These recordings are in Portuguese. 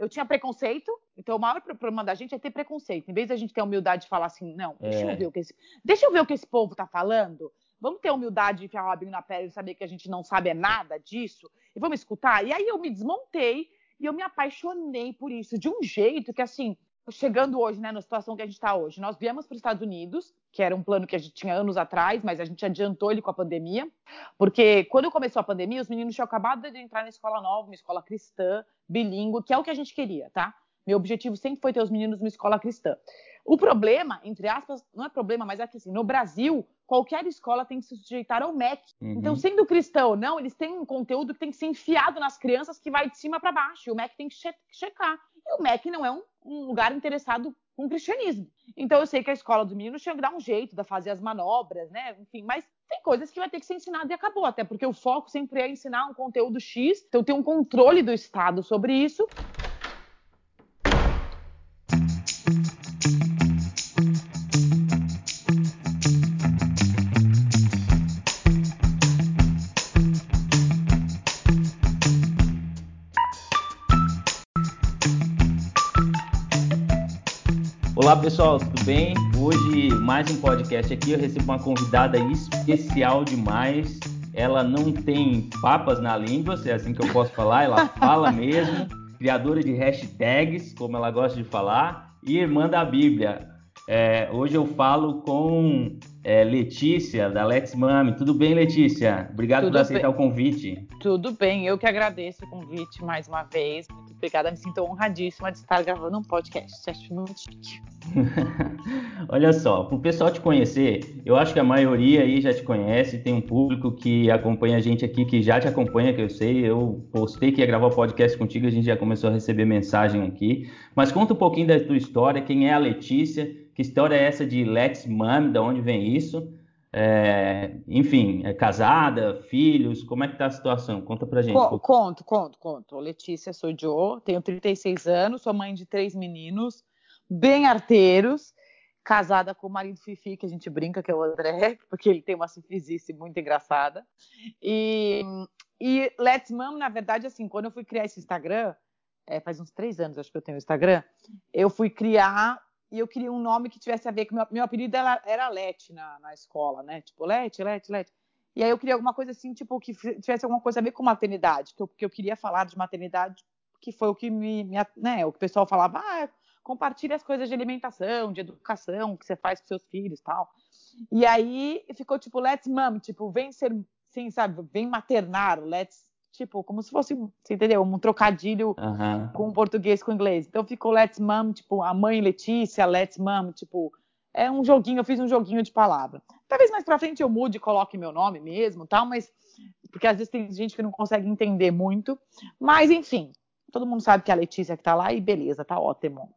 eu tinha preconceito, então o maior problema da gente é ter preconceito. Em vez da gente ter a humildade de falar assim, não, deixa é. eu ver o que esse, deixa eu ver o que esse povo tá falando. Vamos ter humildade de enfiar o rabinho na pele e saber que a gente não sabe é nada disso e vamos escutar. E aí eu me desmontei e eu me apaixonei por isso de um jeito que assim, chegando hoje, né, na situação que a gente está hoje, nós viemos para os Estados Unidos, que era um plano que a gente tinha anos atrás, mas a gente adiantou ele com a pandemia, porque quando começou a pandemia, os meninos tinham acabado de entrar na escola nova, uma escola cristã, bilíngue, que é o que a gente queria, tá? Meu objetivo sempre foi ter os meninos numa escola cristã. O problema, entre aspas, não é problema, mas é que assim, no Brasil, qualquer escola tem que se sujeitar ao MEC. Uhum. Então, sendo cristão ou não, eles têm um conteúdo que tem que ser enfiado nas crianças que vai de cima para baixo. E o MEC tem que che checar. E o MEC não é um, um, lugar interessado com o cristianismo. Então, eu sei que a escola dos meninos tinha que dar um jeito de fazer as manobras, né? Enfim, mas tem coisas que vai ter que ser ensinado e acabou. Até porque o foco sempre é ensinar um conteúdo X. Então, tem um controle do Estado sobre isso. Olá pessoal, tudo bem? Hoje mais um podcast aqui. Eu recebo uma convidada especial demais. Ela não tem papas na língua, se é assim que eu posso falar, ela fala mesmo. Criadora de hashtags, como ela gosta de falar, e irmã da Bíblia. É, hoje eu falo com é, Letícia, da Let's Mami. Tudo bem, Letícia? Obrigado Tudo por aceitar bem. o convite. Tudo bem, eu que agradeço o convite mais uma vez. Muito obrigada, me sinto honradíssima de estar gravando um podcast. Acho muito chique. Olha só, para o pessoal te conhecer, eu acho que a maioria aí já te conhece, tem um público que acompanha a gente aqui, que já te acompanha, que eu sei. Eu postei que ia gravar o podcast contigo, a gente já começou a receber mensagem aqui. Mas conta um pouquinho da tua história, quem é a Letícia, que história é essa de Let's Mom, da onde vem isso? É, enfim, é casada, filhos, como é que tá a situação? Conta pra gente. Conto, conto, conto, conto. Letícia, sou Jo, tenho 36 anos, sou mãe de três meninos, bem arteiros, casada com o marido Fifi, que a gente brinca, que é o André, porque ele tem uma fifizice muito engraçada. E, e Let's Mom, na verdade, assim, quando eu fui criar esse Instagram, é, faz uns três anos, acho que eu tenho o Instagram, eu fui criar e eu queria um nome que tivesse a ver com meu, meu apelido era, era Lete na, na escola, né? Tipo, Lete, Lete, Lete. E aí eu queria alguma coisa assim, tipo, que tivesse alguma coisa a ver com maternidade, que eu, que eu queria falar de maternidade, que foi o que me, me né, o que o pessoal falava, ah, compartilhe as coisas de alimentação, de educação que você faz com seus filhos, tal. E aí ficou tipo let's mom, tipo, vem ser, sim, sabe, vem maternar, let's tipo, como se fosse, você entendeu? Um trocadilho uhum. com português com inglês. Então ficou Let's Mom, tipo, a mãe Letícia, Let's Mom, tipo, é um joguinho, eu fiz um joguinho de palavra. Talvez mais pra frente eu mude e coloque meu nome mesmo, tal, mas porque às vezes tem gente que não consegue entender muito, mas enfim, todo mundo sabe que é a Letícia que tá lá e beleza, tá ótimo.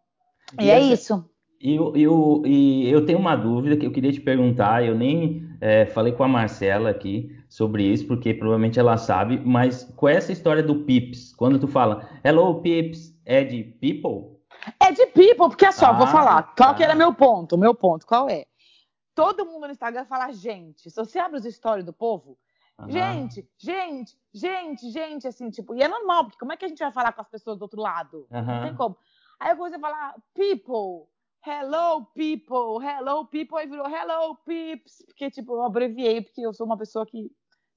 E, e é isso. E eu, eu, e eu tenho uma dúvida que eu queria te perguntar, eu nem é, falei com a Marcela aqui sobre isso, porque provavelmente ela sabe, mas é essa história do Pips? Quando tu fala Hello Pips, é de people? É de people, porque é só, ah, vou falar, qual tá. que era meu ponto, meu ponto, qual é? Todo mundo no Instagram fala gente, se você abre os stories do povo, gente, gente, gente, gente, assim, tipo, e é normal, porque como é que a gente vai falar com as pessoas do outro lado? Não tem como. Aí eu comecei a falar people, Hello, people, hello, people, aí virou hello, peeps, porque, tipo, eu abreviei, porque eu sou uma pessoa que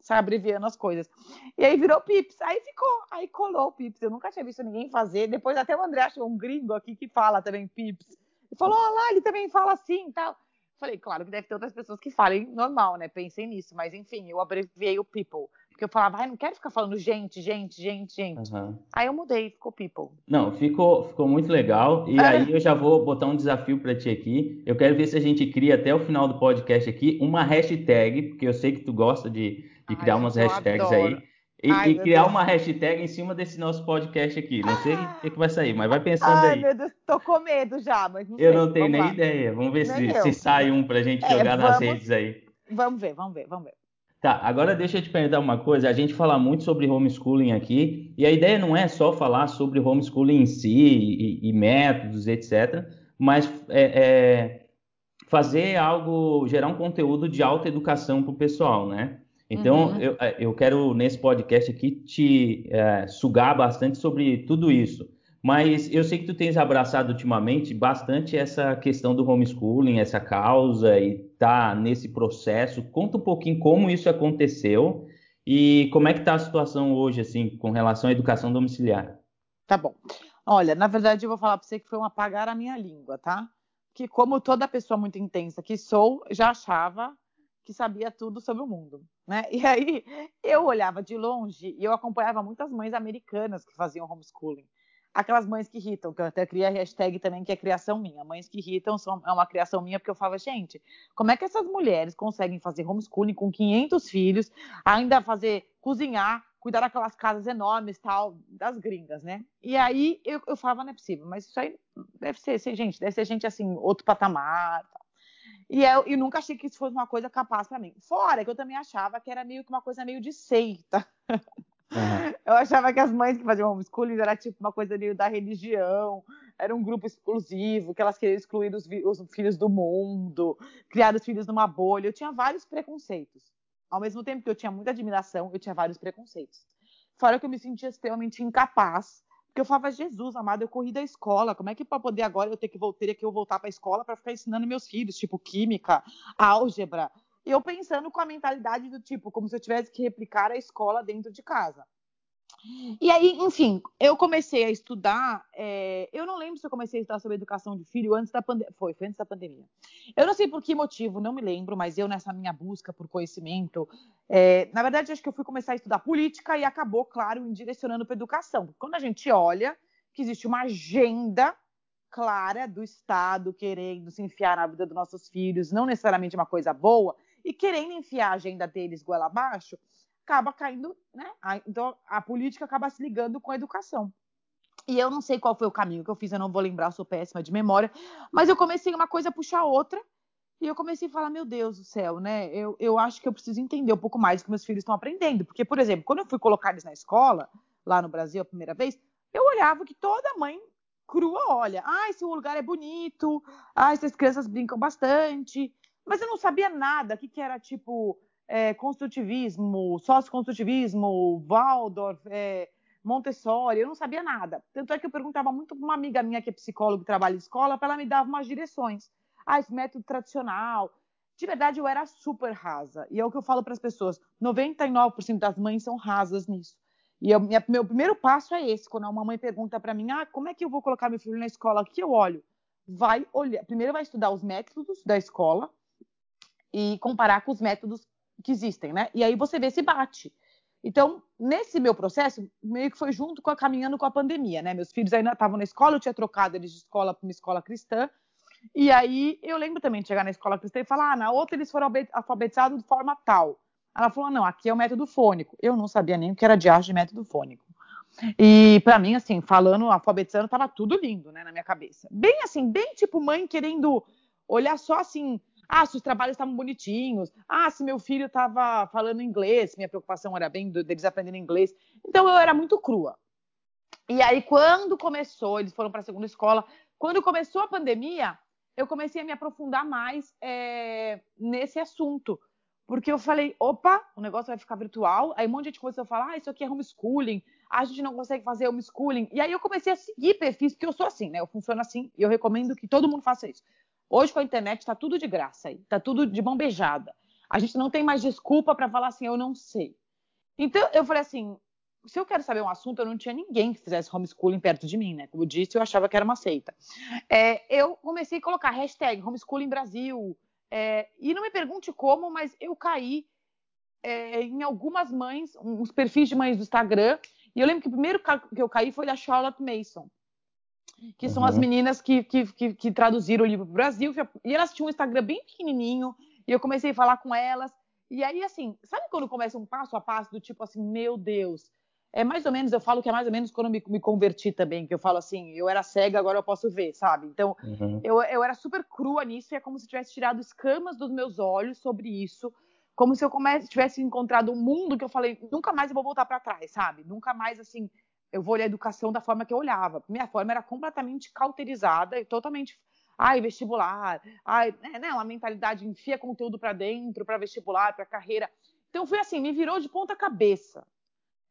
sai abreviando as coisas. E aí virou pips, aí ficou, aí colou pips. Eu nunca tinha visto ninguém fazer. Depois até o André achou um gringo aqui que fala também pips. E falou, olha lá, ele também fala assim e tal. Falei, claro que deve ter outras pessoas que falem normal, né? Pensei nisso, mas enfim, eu abreviei o people. Porque eu falava, ai, não quero ficar falando gente, gente, gente, gente. Uhum. Aí eu mudei, ficou people. Não, ficou, ficou muito legal. E aí eu já vou botar um desafio para ti aqui. Eu quero ver se a gente cria até o final do podcast aqui uma hashtag, porque eu sei que tu gosta de, ai, criar umas hashtags aí. E, Ai, e criar Deus. uma hashtag em cima desse nosso podcast aqui. Não sei o que, que, vai sair, mas vai pensando Ai, aí. Meu Deus, tô com medo já, mas não Eu sei. não tenho nem lá. ideia. Vamos ver se, se, sai um pra gente é, jogar vamos, nas redes aí. Vamos ver, vamos ver, vamos ver. Tá, agora deixa eu te perguntar uma coisa. A gente fala muito sobre homeschooling aqui, e a ideia não é só falar sobre homeschooling em si e, e métodos, etc., mas é, é fazer algo, gerar um conteúdo de alta educação para o pessoal, né? Então, uhum. eu, eu quero, nesse podcast aqui, te é, sugar bastante sobre tudo isso. Mas eu sei que tu tens abraçado ultimamente bastante essa questão do homeschooling, essa causa e tá nesse processo. Conta um pouquinho como isso aconteceu e como é que tá a situação hoje, assim, com relação à educação domiciliar. Tá bom. Olha, na verdade eu vou falar para você que foi um apagar a minha língua, tá? Que como toda pessoa muito intensa que sou, já achava que sabia tudo sobre o mundo, né? E aí eu olhava de longe e eu acompanhava muitas mães americanas que faziam homeschooling aquelas mães que irritam, que eu até criei a hashtag também, que é criação minha. Mães que irritam são, é uma criação minha, porque eu falo, gente, como é que essas mulheres conseguem fazer homeschooling com 500 filhos, ainda fazer, cozinhar, cuidar daquelas casas enormes, tal, das gringas, né? E aí eu, eu falava, não é possível, mas isso aí deve ser, gente, deve ser gente assim, outro patamar, tal. E eu, eu nunca achei que isso fosse uma coisa capaz para mim. Fora que eu também achava que era meio que uma coisa meio de seita. Uhum. Eu achava que as mães que faziam homeschooling era tipo uma coisa meio da religião, era um grupo exclusivo, que elas queriam excluir os, os filhos do mundo, criar os filhos numa bolha. Eu tinha vários preconceitos. Ao mesmo tempo que eu tinha muita admiração, eu tinha vários preconceitos. Fora que eu me sentia extremamente incapaz, porque eu falava, Jesus amado, eu corri da escola, como é que para poder agora eu ter que, ter que eu voltar para a escola para ficar ensinando meus filhos, tipo química, álgebra, eu pensando com a mentalidade do tipo, como se eu tivesse que replicar a escola dentro de casa. E aí, enfim, eu comecei a estudar. É, eu não lembro se eu comecei a estudar sobre educação de filho antes da pandemia. Foi, foi antes da pandemia. Eu não sei por que motivo, não me lembro, mas eu, nessa minha busca por conhecimento, é, na verdade, acho que eu fui começar a estudar política e acabou, claro, me direcionando para educação. Quando a gente olha que existe uma agenda clara do Estado querendo se enfiar na vida dos nossos filhos, não necessariamente uma coisa boa, e querendo enfiar a agenda deles goela abaixo, acaba caindo, né? Então a política acaba se ligando com a educação. E eu não sei qual foi o caminho que eu fiz, eu não vou lembrar, sou péssima de memória, mas eu comecei uma coisa a puxar outra, e eu comecei a falar, meu Deus do céu, né? Eu, eu acho que eu preciso entender um pouco mais do que meus filhos estão aprendendo. Porque, por exemplo, quando eu fui colocar eles na escola, lá no Brasil a primeira vez, eu olhava que toda mãe crua olha, ah, esse lugar é bonito, ah, essas crianças brincam bastante, mas eu não sabia nada, o que, que era tipo é, construtivismo, socioconstrutivismo, Waldorf, é, Montessori, eu não sabia nada. Tanto é que eu perguntava muito para uma amiga minha que é psicóloga e trabalha em escola, para ela me dar umas direções. Ah, esse método tradicional. De verdade, eu era super rasa. E é o que eu falo para as pessoas: 99% das mães são rasas nisso. E eu, minha, meu primeiro passo é esse. Quando uma mãe pergunta para mim, ah, como é que eu vou colocar meu filho na escola? Aqui eu olho. Vai olhar. Primeiro vai estudar os métodos da escola, e comparar com os métodos que existem, né? E aí você vê se bate. Então, nesse meu processo, meio que foi junto com a caminhando com a pandemia, né? Meus filhos ainda estavam na escola, eu tinha trocado eles de escola para uma escola cristã. E aí eu lembro também de chegar na escola cristã e falar: ah, na outra eles foram alfabetizados de forma tal. Ela falou: não, aqui é o método fônico. Eu não sabia nem o que era arte de método fônico. E para mim, assim, falando, alfabetizando, tava tudo lindo, né, na minha cabeça. Bem assim, bem tipo mãe querendo olhar só assim, ah, se os trabalhos estavam bonitinhos. Ah, se meu filho estava falando inglês. Minha preocupação era bem deles aprendendo inglês. Então eu era muito crua. E aí, quando começou, eles foram para a segunda escola. Quando começou a pandemia, eu comecei a me aprofundar mais é, nesse assunto. Porque eu falei, opa, o negócio vai ficar virtual. Aí um monte de gente começou a falar, ah, isso aqui é homeschooling. A gente não consegue fazer homeschooling. E aí eu comecei a seguir perfis, porque eu sou assim, né? Eu funciono assim e eu recomendo que todo mundo faça isso. Hoje com a internet está tudo de graça aí, está tudo de mão beijada. A gente não tem mais desculpa para falar assim, eu não sei. Então eu falei assim, se eu quero saber um assunto, eu não tinha ninguém que fizesse homeschooling perto de mim, né? Como eu disse, eu achava que era uma seita. É, eu comecei a colocar hashtag homeschooling Brasil. É, e não me pergunte como, mas eu caí é, em algumas mães, uns perfis de mães do Instagram. E eu lembro que o primeiro que eu caí foi da Charlotte Mason que são as uhum. meninas que, que, que, que traduziram o livro para o Brasil. E elas tinham um Instagram bem pequenininho, e eu comecei a falar com elas. E aí, assim, sabe quando começa um passo a passo do tipo assim, meu Deus? É mais ou menos, eu falo que é mais ou menos quando eu me, me converti também, que eu falo assim, eu era cega, agora eu posso ver, sabe? Então, uhum. eu, eu era super crua nisso, e é como se tivesse tirado escamas dos meus olhos sobre isso, como se eu comece, tivesse encontrado um mundo que eu falei, nunca mais eu vou voltar para trás, sabe? Nunca mais, assim, eu vou olhar a educação da forma que eu olhava. Minha forma era completamente cauterizada e totalmente. Ai, vestibular, ai, né, né uma mentalidade enfia conteúdo para dentro, para vestibular, para carreira. Então foi assim, me virou de ponta cabeça.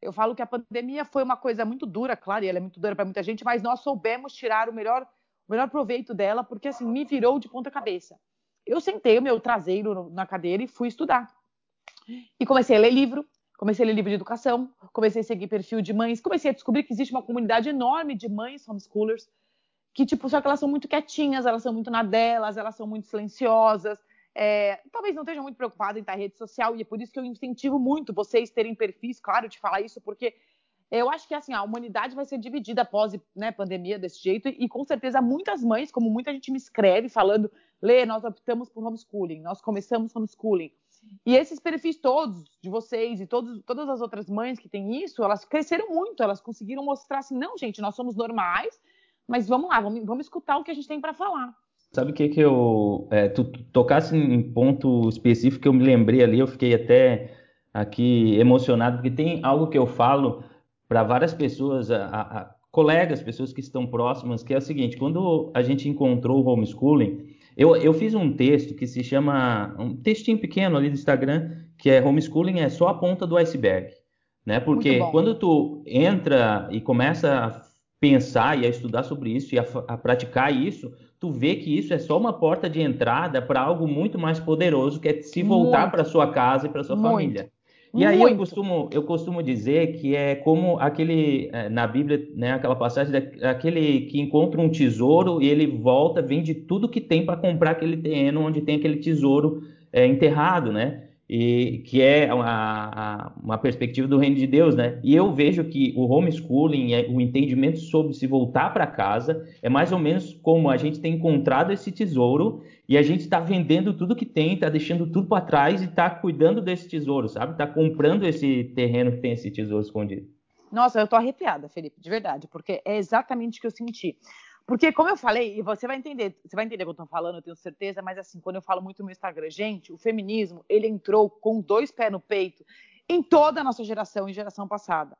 eu falo que a pandemia foi uma coisa muito dura, claro, e ela é muito dura para muita gente, mas nós soubemos tirar o melhor, o melhor proveito dela, porque assim, me virou de ponta cabeça. Eu sentei o meu traseiro na cadeira e fui estudar. E comecei a ler livro, comecei a ler livro de educação, comecei a seguir perfil de mães, comecei a descobrir que existe uma comunidade enorme de mães homeschoolers, que, tipo, só que elas são muito quietinhas, elas são muito na delas, elas são muito silenciosas, é, talvez não estejam muito preocupadas em estar em rede social, e é por isso que eu incentivo muito vocês terem perfis, claro, de falar isso, porque eu acho que assim, a humanidade vai ser dividida após né, pandemia desse jeito, e com certeza muitas mães, como muita gente me escreve falando, Lê, nós optamos por homeschooling, nós começamos homeschooling. E esses perfis todos de vocês e todos, todas as outras mães que têm isso, elas cresceram muito, elas conseguiram mostrar assim, não, gente, nós somos normais, mas vamos lá, vamos, vamos escutar o que a gente tem para falar. Sabe o que que eu... É, tu tocasse em ponto específico que eu me lembrei ali, eu fiquei até aqui emocionado, porque tem algo que eu falo para várias pessoas, a, a, colegas, pessoas que estão próximas, que é o seguinte, quando a gente encontrou o homeschooling, eu, eu fiz um texto que se chama, um textinho pequeno ali do Instagram, que é homeschooling é só a ponta do iceberg, né? Porque quando tu entra e começa a pensar e a estudar sobre isso e a, a praticar isso, tu vê que isso é só uma porta de entrada para algo muito mais poderoso, que é se voltar para sua casa e para sua muito. família. E aí eu costumo, eu costumo dizer que é como aquele, é, na Bíblia, né, aquela passagem daquele que encontra um tesouro e ele volta, vende tudo que tem para comprar aquele terreno onde tem aquele tesouro é, enterrado, né? e que é uma, uma, perspectiva do reino de Deus, né? E eu vejo que o homeschooling, o entendimento sobre se voltar para casa, é mais ou menos como a gente tem encontrado esse tesouro e a gente está vendendo tudo que tem, está deixando tudo para trás e está cuidando desse tesouro, sabe? Está comprando esse terreno que tem esse tesouro escondido. Nossa, eu tô arrepiada, Felipe, de verdade, porque é exatamente o que eu senti. Porque, como eu falei, e você vai entender, você vai entender o que eu tô falando, eu tenho certeza, mas assim, quando eu falo muito no Instagram, gente, o feminismo, ele entrou com dois pés no peito em toda a nossa geração e geração passada.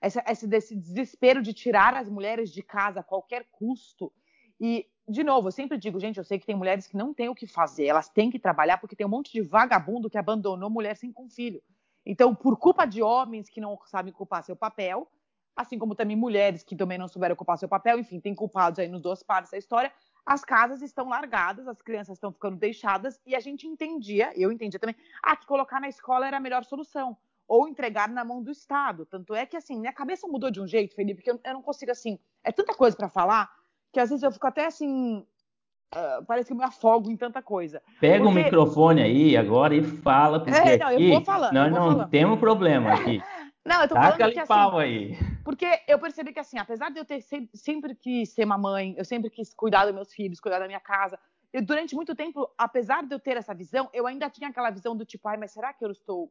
Esse, esse desespero de tirar as mulheres de casa a qualquer custo. E, de novo, eu sempre digo, gente, eu sei que tem mulheres que não têm o que fazer, elas têm que trabalhar porque tem um monte de vagabundo que abandonou mulher sem com filho. Então, por culpa de homens que não sabem ocupar seu papel, assim como também mulheres que também não souberam ocupar seu papel, enfim, tem culpados aí nos duas partes da história. As casas estão largadas, as crianças estão ficando deixadas e a gente entendia, eu entendia também, ah, que colocar na escola era a melhor solução ou entregar na mão do Estado. Tanto é que assim, minha cabeça mudou de um jeito, Felipe, que eu, eu não consigo assim, é tanta coisa para falar que às vezes eu fico até assim, Uh, parece que eu me afogo em tanta coisa. Pega porque... o microfone aí agora e fala, porque é, não, aqui eu vou falando, nós não falando. temos problema aqui. Não, eu tô Taca falando que assim, pau aí. Porque eu percebi que assim, apesar de eu ter sempre, sempre quis ser uma mãe, eu sempre quis cuidar dos meus filhos, cuidar da minha casa, eu, durante muito tempo, apesar de eu ter essa visão, eu ainda tinha aquela visão do tipo, ai, mas será que eu estou.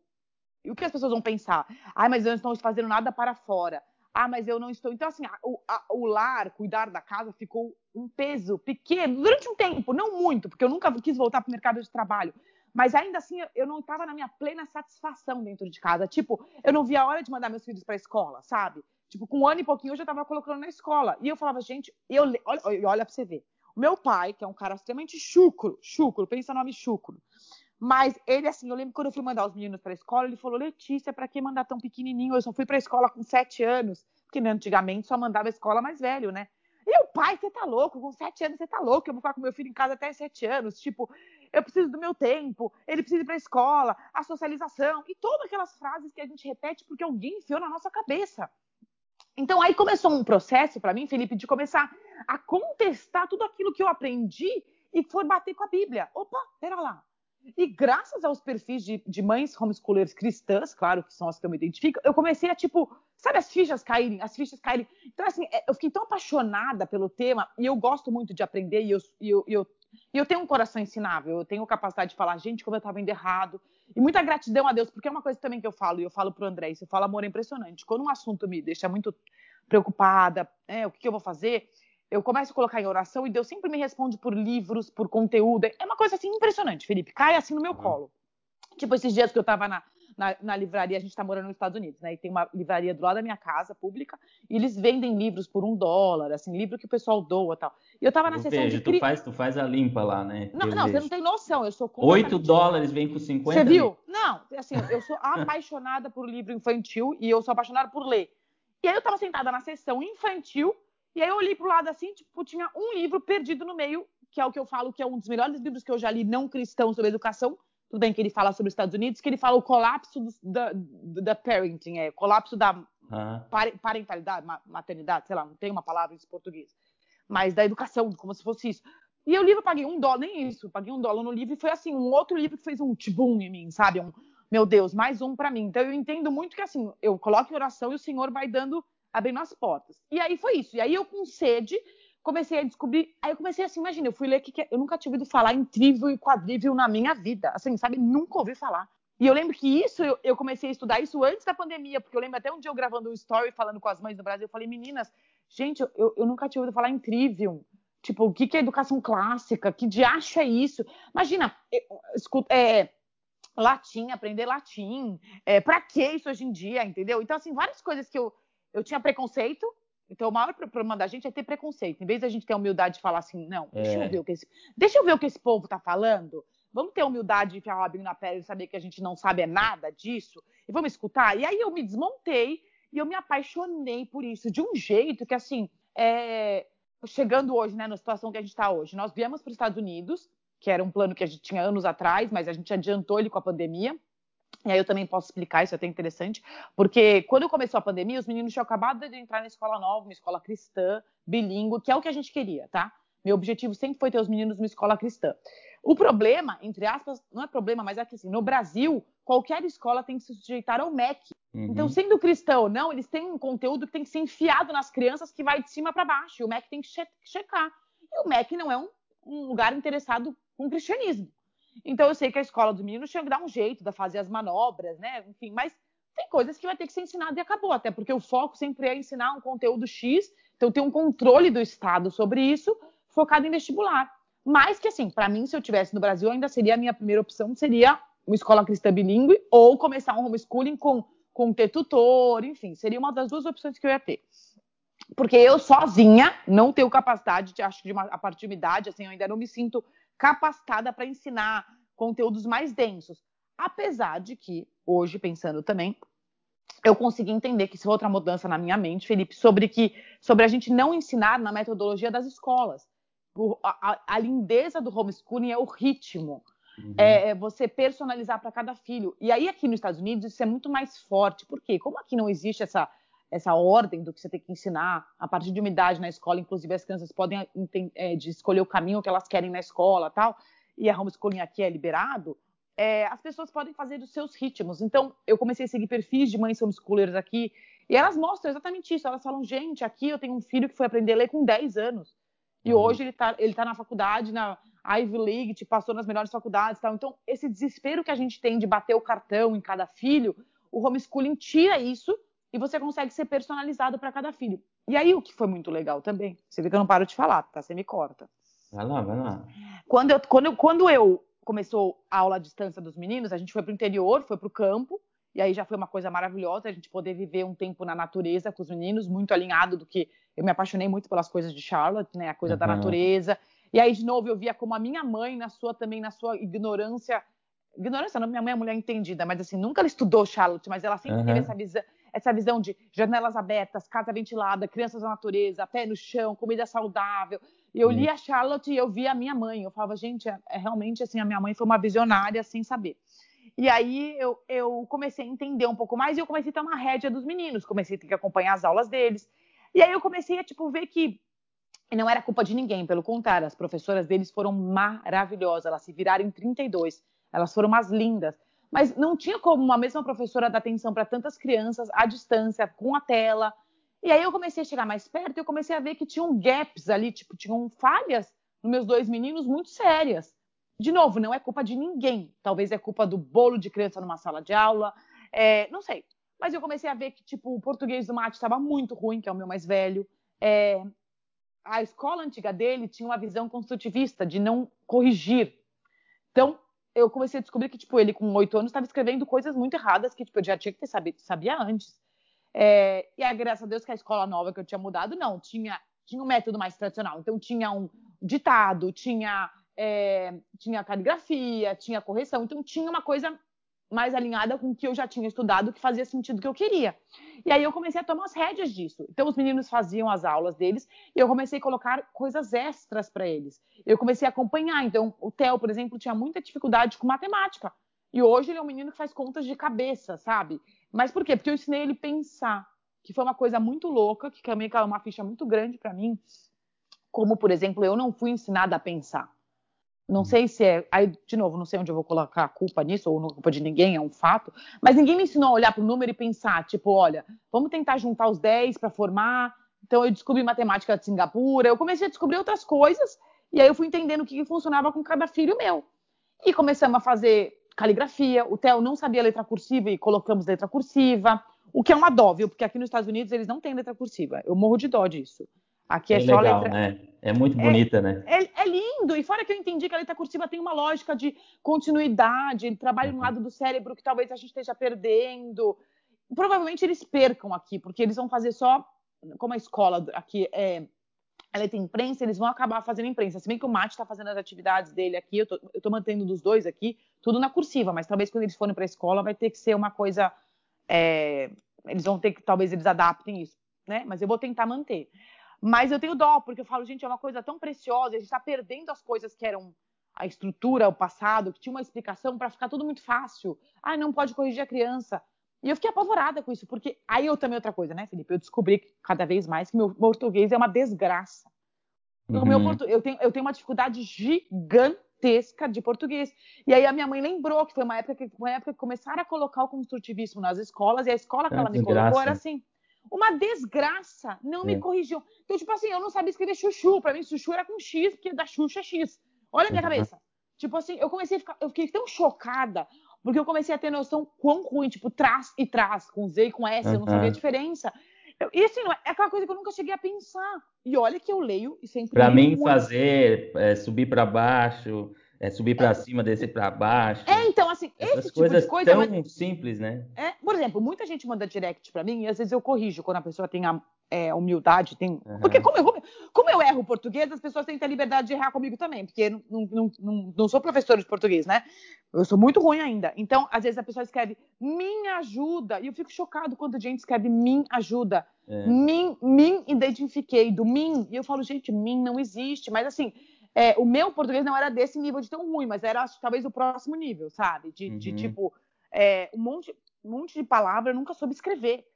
E o que as pessoas vão pensar? Ai, mas eu não estou fazendo nada para fora. Ah, mas eu não estou. Então, assim, o, a, o lar, cuidar da casa, ficou um peso pequeno durante um tempo, não muito, porque eu nunca quis voltar para o mercado de trabalho. Mas ainda assim, eu não estava na minha plena satisfação dentro de casa. Tipo, eu não via a hora de mandar meus filhos para a escola, sabe? Tipo, com um ano e pouquinho eu já estava colocando na escola. E eu falava, gente, eu, olha, olha para você ver. O meu pai, que é um cara extremamente chucro, chucro, pensa no nome chucro. Mas ele, assim, eu lembro quando eu fui mandar os meninos para a escola, ele falou: Letícia, para que mandar tão pequenininho? Eu só fui para a escola com sete anos, porque né, antigamente só mandava a escola mais velho, né? E o pai, você tá louco? Com sete anos você tá louco? Eu vou ficar com meu filho em casa até sete anos. Tipo, eu preciso do meu tempo, ele precisa ir para a escola, a socialização, e todas aquelas frases que a gente repete porque alguém enfiou na nossa cabeça. Então aí começou um processo para mim, Felipe, de começar a contestar tudo aquilo que eu aprendi e for bater com a Bíblia. Opa, pera lá. E graças aos perfis de, de mães homeschoolers cristãs, claro que são as que eu me identifico, eu comecei a, tipo, sabe as fichas caírem, as fichas caírem. Então, assim, é, eu fiquei tão apaixonada pelo tema e eu gosto muito de aprender e eu, eu, eu e eu tenho um coração ensinável, eu tenho capacidade de falar, gente, como eu estava indo errado. E muita gratidão a Deus, porque é uma coisa também que eu falo, e eu falo pro André, isso eu falo, amor, é impressionante. Quando um assunto me deixa muito preocupada, é, o que, que eu vou fazer, eu começo a colocar em oração e Deus sempre me responde por livros, por conteúdo. É uma coisa assim impressionante, Felipe. Cai assim no meu uhum. colo. Tipo, esses dias que eu estava na, na, na livraria, a gente está morando nos Estados Unidos, né? E tem uma livraria do lado da minha casa, pública, e eles vendem livros por um dólar, assim, livro que o pessoal doa tal. E eu tava na eu sessão vejo, de... tu faz, tu faz a limpa lá, né? Não, não, você não tem noção, eu sou completamente... 8 dólares vem com 50 Você viu? Não, assim, eu sou apaixonada por livro infantil e eu sou apaixonada por ler. E aí eu tava sentada na sessão infantil, e aí eu olhei pro lado assim, tipo, tinha um livro perdido no meio, que é o que eu falo que é um dos melhores livros que eu já li não cristão sobre educação, tudo bem que ele fala sobre os Estados Unidos, que ele fala o colapso do, da, da parenting, é, colapso da parentalidade, maternidade, sei lá, não tem uma palavra em português, mas da educação, como se fosse isso. E o livro eu paguei um dólar, nem isso, paguei um dólar no livro e foi assim, um outro livro que fez um tibum em mim, sabe? Um, meu Deus, mais um para mim. Então eu entendo muito que assim, eu coloco em oração e o Senhor vai dando, abrindo as portas. E aí foi isso. E aí eu com sede comecei a descobrir. Aí eu comecei assim, imagina, eu fui ler que eu nunca tinha ouvido falar em trívio e quadrívio na minha vida. Assim, sabe? Nunca ouvi falar. E eu lembro que isso, eu, eu, comecei a estudar isso antes da pandemia, porque eu lembro até um dia eu gravando um story falando com as mães do Brasil, eu falei, meninas, gente, eu, eu nunca tinha ouvido falar em trivium. Tipo, o que, que é educação clássica? Que diacho é isso? Imagina, escuta, é, latim, aprender latim. É, pra que isso hoje em dia, entendeu? Então, assim, várias coisas que eu, eu tinha preconceito, então, o maior problema da gente é ter preconceito. Em vez da gente ter a humildade de falar assim, não, deixa é. eu ver o que esse, deixa eu ver o que esse povo tá falando. Vamos ter a humildade de enfiar o rabinho na pele e saber que a gente não sabe é nada disso e vamos escutar. E aí eu me desmontei e eu me apaixonei por isso de um jeito que assim, é... chegando hoje, né, na situação que a gente está hoje, nós viemos para os Estados Unidos, que era um plano que a gente tinha anos atrás, mas a gente adiantou ele com a pandemia. E aí eu também posso explicar, isso é até interessante, porque quando começou a pandemia, os meninos tinham acabado de entrar na escola nova, uma escola cristã, bilíngue, que é o que a gente queria, tá? Meu objetivo sempre foi ter os meninos numa escola cristã. O problema, entre aspas, não é problema, mas é que assim, no Brasil, qualquer escola tem que se sujeitar ao MEC. Uhum. Então, sendo cristão ou não, eles têm um conteúdo que tem que ser enfiado nas crianças que vai de cima para baixo. E o MEC tem que checar. E o MEC não é um, um lugar interessado com o cristianismo. Então eu sei que a escola do menino tinha que dar um jeito de fazer as manobras, né? Enfim, mas tem coisas que vai ter que ser ensinado e acabou, até porque o foco sempre é ensinar um conteúdo X, então tem um controle do Estado sobre isso, focado em vestibular. Mas que assim, para mim, se eu tivesse no Brasil, ainda seria a minha primeira opção, seria uma escola cristã bilíngue ou começar um homeschooling com, com ter tutor, enfim, seria uma das duas opções que eu ia ter. Porque eu sozinha não tenho capacidade, acho que de uma, a partir de uma idade, assim, eu ainda não me sinto capacitada para ensinar conteúdos mais densos. Apesar de que, hoje, pensando também, eu consegui entender que isso foi outra mudança na minha mente, Felipe, sobre que sobre a gente não ensinar na metodologia das escolas. O, a, a, lindeza do homeschooling é o ritmo. Uhum. É, é você personalizar para cada filho. E aí, aqui nos Estados Unidos, isso é muito mais forte. Por quê? Como aqui não existe essa, essa ordem do que você tem que ensinar a partir de uma idade na escola, inclusive as crianças podem é, de escolher o caminho que elas querem na escola, tal, e a homeschooling aqui é liberado, é, as pessoas podem fazer os seus ritmos. Então, eu comecei a seguir perfis de mães homeschoolers aqui, e elas mostram exatamente isso. Elas falam, gente, aqui eu tenho um filho que foi aprender a ler com 10 anos. E uhum. hoje ele está ele tá na faculdade, na Ivy League, te passou nas melhores faculdades tal. Então, esse desespero que a gente tem de bater o cartão em cada filho, o homeschooling tira isso e você consegue ser personalizado para cada filho. E aí o que foi muito legal também, você vê que eu não paro de falar, tá? Você me corta. Vai lá, vai lá. Quando eu, quando eu, quando eu começou a aula à distância dos meninos, a gente foi para o interior, foi para o campo, e aí já foi uma coisa maravilhosa a gente poder viver um tempo na natureza com os meninos, muito alinhado do que eu me apaixonei muito pelas coisas de Charlotte, né, a coisa uhum. da natureza. E aí de novo eu via como a minha mãe na sua também na sua ignorância, ignorância não, minha mãe é mulher entendida, mas assim, nunca ela estudou Charlotte, mas ela sempre uhum. teve essa visão, essa visão de janelas abertas, casa ventilada, crianças na natureza, pé no chão, comida saudável. E eu li a Charlotte e eu vi a minha mãe. Eu falava, gente, é, é, realmente assim, a minha mãe foi uma visionária sem saber. E aí eu, eu comecei a entender um pouco mais e eu comecei a ter uma rédea dos meninos, comecei a ter que acompanhar as aulas deles. E aí eu comecei a tipo ver que não era culpa de ninguém, pelo contrário, as professoras deles foram maravilhosas, elas se viraram em 32, elas foram umas lindas mas não tinha como uma mesma professora dar atenção para tantas crianças à distância, com a tela. E aí eu comecei a chegar mais perto e eu comecei a ver que tinham gaps ali, tipo, tinham falhas nos meus dois meninos muito sérias. De novo, não é culpa de ninguém. Talvez é culpa do bolo de criança numa sala de aula, é, não sei. Mas eu comecei a ver que, tipo, o português do mate estava muito ruim, que é o meu mais velho. É, a escola antiga dele tinha uma visão construtivista de não corrigir. Então, eu comecei a descobrir que, tipo, ele com oito anos estava escrevendo coisas muito erradas que, tipo, eu já tinha que ter sabido, sabia antes. É, e aí, graças a Deus que a escola nova que eu tinha mudado, não, tinha, tinha um método mais tradicional. Então, tinha um ditado, tinha, é, tinha caligrafia, tinha correção. Então, tinha uma coisa mais alinhada com o que eu já tinha estudado, que fazia sentido que eu queria. E aí eu comecei a tomar as rédeas disso. Então os meninos faziam as aulas deles e eu comecei a colocar coisas extras para eles. Eu comecei a acompanhar. Então o Theo, por exemplo, tinha muita dificuldade com matemática. E hoje ele é um menino que faz contas de cabeça, sabe? Mas por quê? Porque eu ensinei ele a pensar, que foi uma coisa muito louca, que também caiu uma ficha muito grande para mim. Como, por exemplo, eu não fui ensinada a pensar. Não uhum. sei se é. Aí, de novo, não sei onde eu vou colocar a culpa nisso, ou não é culpa de ninguém, é um fato. Mas ninguém me ensinou a olhar para o número e pensar, tipo, olha, vamos tentar juntar os 10 para formar. Então, eu descobri matemática de Singapura, eu comecei a descobrir outras coisas, e aí eu fui entendendo o que, que funcionava com cada filho meu. E começamos a fazer caligrafia. O Theo não sabia letra cursiva e colocamos letra cursiva. O que é uma dó, viu? Porque aqui nos Estados Unidos eles não têm letra cursiva. Eu morro de dó disso. Aqui é, é só legal, letra. Né? É muito bonita, é, né? É, é, lindo. E fora que eu entendi que a letra cursiva tem uma lógica de continuidade, ele trabalha uhum. no lado do cérebro que talvez a gente esteja perdendo. Provavelmente eles percam aqui, porque eles vão fazer só, como a escola aqui é ela tem imprensa, eles vão acabar fazendo imprensa. Se bem que o Mate está fazendo as atividades dele aqui, eu tô mantendo dos dois aqui, tudo na cursiva, mas talvez quando eles forem para a escola vai ter que ser uma coisa. É, eles vão ter que, talvez eles adaptem isso, né? Mas eu vou tentar manter. Mas eu tenho dó, porque eu falo, gente, é uma coisa tão preciosa, a gente está perdendo as coisas que eram a estrutura, o passado, que tinha uma explicação para ficar tudo muito fácil. Ah, não pode corrigir a criança. E eu fiquei apavorada com isso, porque aí eu também outra coisa, né, Felipe? Eu descobri cada vez mais que meu português é uma desgraça. Uhum. Meu portu... eu, tenho, eu tenho uma dificuldade gigantesca de português. E aí a minha mãe lembrou que foi uma época que, uma época que começaram a colocar o construtivismo nas escolas, e a escola que é, ela me colocou graça. era assim uma desgraça. Não é. me corrigiu. Então, tipo assim, eu não sabia escrever chuchu. Pra mim, chuchu era com X, porque da Xuxa é X. Olha a minha uhum. cabeça. Tipo assim, eu comecei a ficar, eu fiquei tão chocada, porque eu comecei a ter noção quão ruim, tipo, trás e trás, com Z e com S, eu não sabia a diferença. Eu, e assim, é aquela coisa que eu nunca cheguei a pensar. E olha que eu leio e sempre. Pra mim, muito. fazer, é, subir para baixo, é subir para é. cima, descer para baixo. É, então, assim, Essas esse coisas tipo de coisa. tão mas... simples, né? É, por exemplo, muita gente manda direct para mim e às vezes eu corrijo quando a pessoa tem a é, humildade, tem. Uhum. Porque como eu, como eu erro português, as pessoas têm que ter liberdade de errar comigo também, porque não, não, não, não sou professora de português, né? Eu sou muito ruim ainda. Então, às vezes a pessoa escreve minha ajuda, e eu fico chocado quando a gente escreve min ajuda. É. Min, min identifiquei, do min, e eu falo, gente, min não existe, mas assim é, o meu português não era desse nível de tão ruim, mas era talvez o próximo nível, sabe? De, uhum. de tipo, é, um, monte, um monte de palavra eu nunca soube escrever.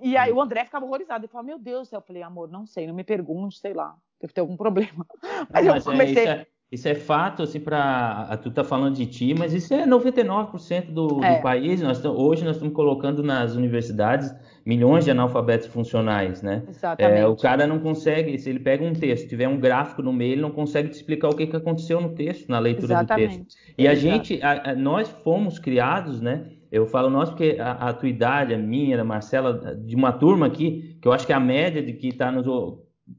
E aí o André ficava horrorizado. Ele falava, meu Deus do céu. Eu falei, amor, não sei, não me pergunte, sei lá. Deve ter algum problema. Mas, mas eu comecei. É, isso é fato, assim, para tu tá falando de ti, mas isso é 99% do, é. do país. Nós hoje nós estamos colocando nas universidades milhões de analfabetos funcionais, né? Exatamente. É, o cara não consegue, se ele pega um texto, tiver um gráfico no meio, ele não consegue te explicar o que, que aconteceu no texto, na leitura Exatamente. do texto. E a gente, a, a, nós fomos criados, né? Eu falo nós porque a, a, tua idade, a minha, da Marcela, de uma turma aqui, que eu acho que a média de que está nos,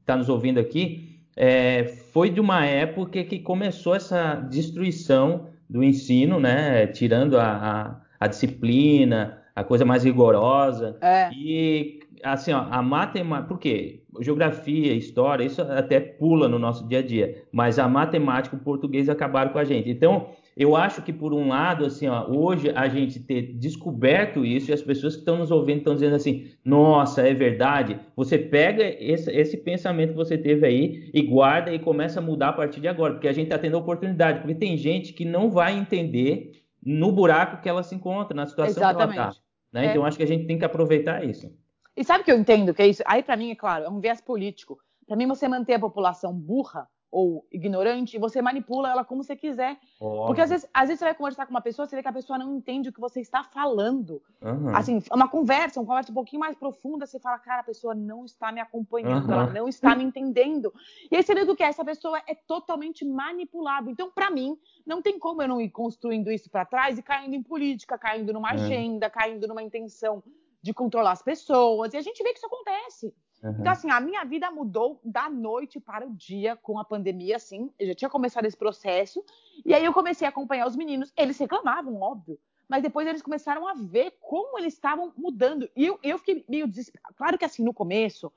tá nos ouvindo aqui, é, foi de uma época que começou essa destruição do ensino, né? Tirando a, a, a disciplina, a coisa mais rigorosa. É. E assim, ó, a matemática, por quê? Geografia, história, isso até pula no nosso dia a dia, mas a matemática e o português acabaram com a gente. Então, eu acho que por um lado, assim, ó, hoje a gente ter descoberto isso e as pessoas que estão nos ouvindo estão dizendo assim, nossa, é verdade. Você pega esse, esse, pensamento que você teve aí e guarda e começa a mudar a partir de agora, porque a gente está tendo a oportunidade, porque tem gente que não vai entender no buraco que ela se encontra, na situação Exatamente. que ela está. Né? É. Então, acho que a gente tem que aproveitar isso. E sabe o que eu entendo que é isso? Aí, para mim, é claro, é um viés político. Para mim, você manter a população burra ou ignorante, e você manipula ela como você quiser. Porque às vezes, às vezes você vai conversar com uma pessoa, você vê que a pessoa não entende o que você está falando. Uhum. Assim, uma conversa, uma conversa um pouquinho mais profunda, você fala, cara, a pessoa não está me acompanhando, uhum. ela não está me entendendo. E aí você vê do que essa pessoa é totalmente manipulável. Então, para mim, não tem como eu não ir construindo isso para trás e caindo em política, caindo numa uhum. agenda, caindo numa intenção de controlar as pessoas. E a gente vê que isso acontece. Uhum. Então, assim, a minha vida mudou da noite para o dia com a pandemia, assim. Eu já tinha começado esse processo. E aí eu comecei a acompanhar os meninos. Eles reclamavam, óbvio. Mas depois eles começaram a ver como eles estavam mudando. E eu, eu fiquei meio desesperada. Claro que, assim, no começo,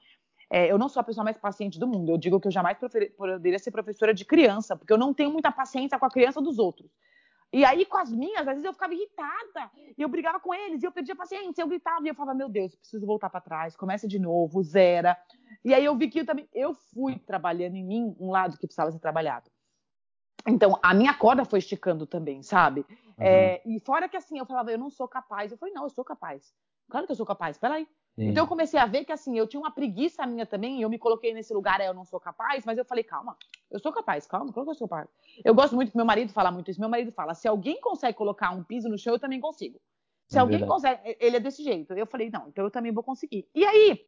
é, eu não sou a pessoa mais paciente do mundo. Eu digo que eu jamais poderia ser professora de criança, porque eu não tenho muita paciência com a criança dos outros. E aí, com as minhas, às vezes eu ficava irritada, e eu brigava com eles, e eu perdia paciência, eu gritava, e eu falava, meu Deus, preciso voltar para trás, começa de novo, zera. E aí eu vi que eu também, eu fui trabalhando em mim um lado que precisava ser trabalhado. Então, a minha corda foi esticando também, sabe? Uhum. É, e fora que assim, eu falava, eu não sou capaz. Eu falei, não, eu sou capaz. Claro que eu sou capaz, peraí. Sim. Então eu comecei a ver que assim, eu tinha uma preguiça minha também, e eu me coloquei nesse lugar, eu não sou capaz, mas eu falei, calma, eu sou capaz, calma, claro que eu sou capaz. Eu gosto muito que meu marido fala muito isso. Meu marido fala, se alguém consegue colocar um piso no chão, eu também consigo. Se é alguém verdade. consegue, ele é desse jeito. Eu falei, não, então eu também vou conseguir. E aí,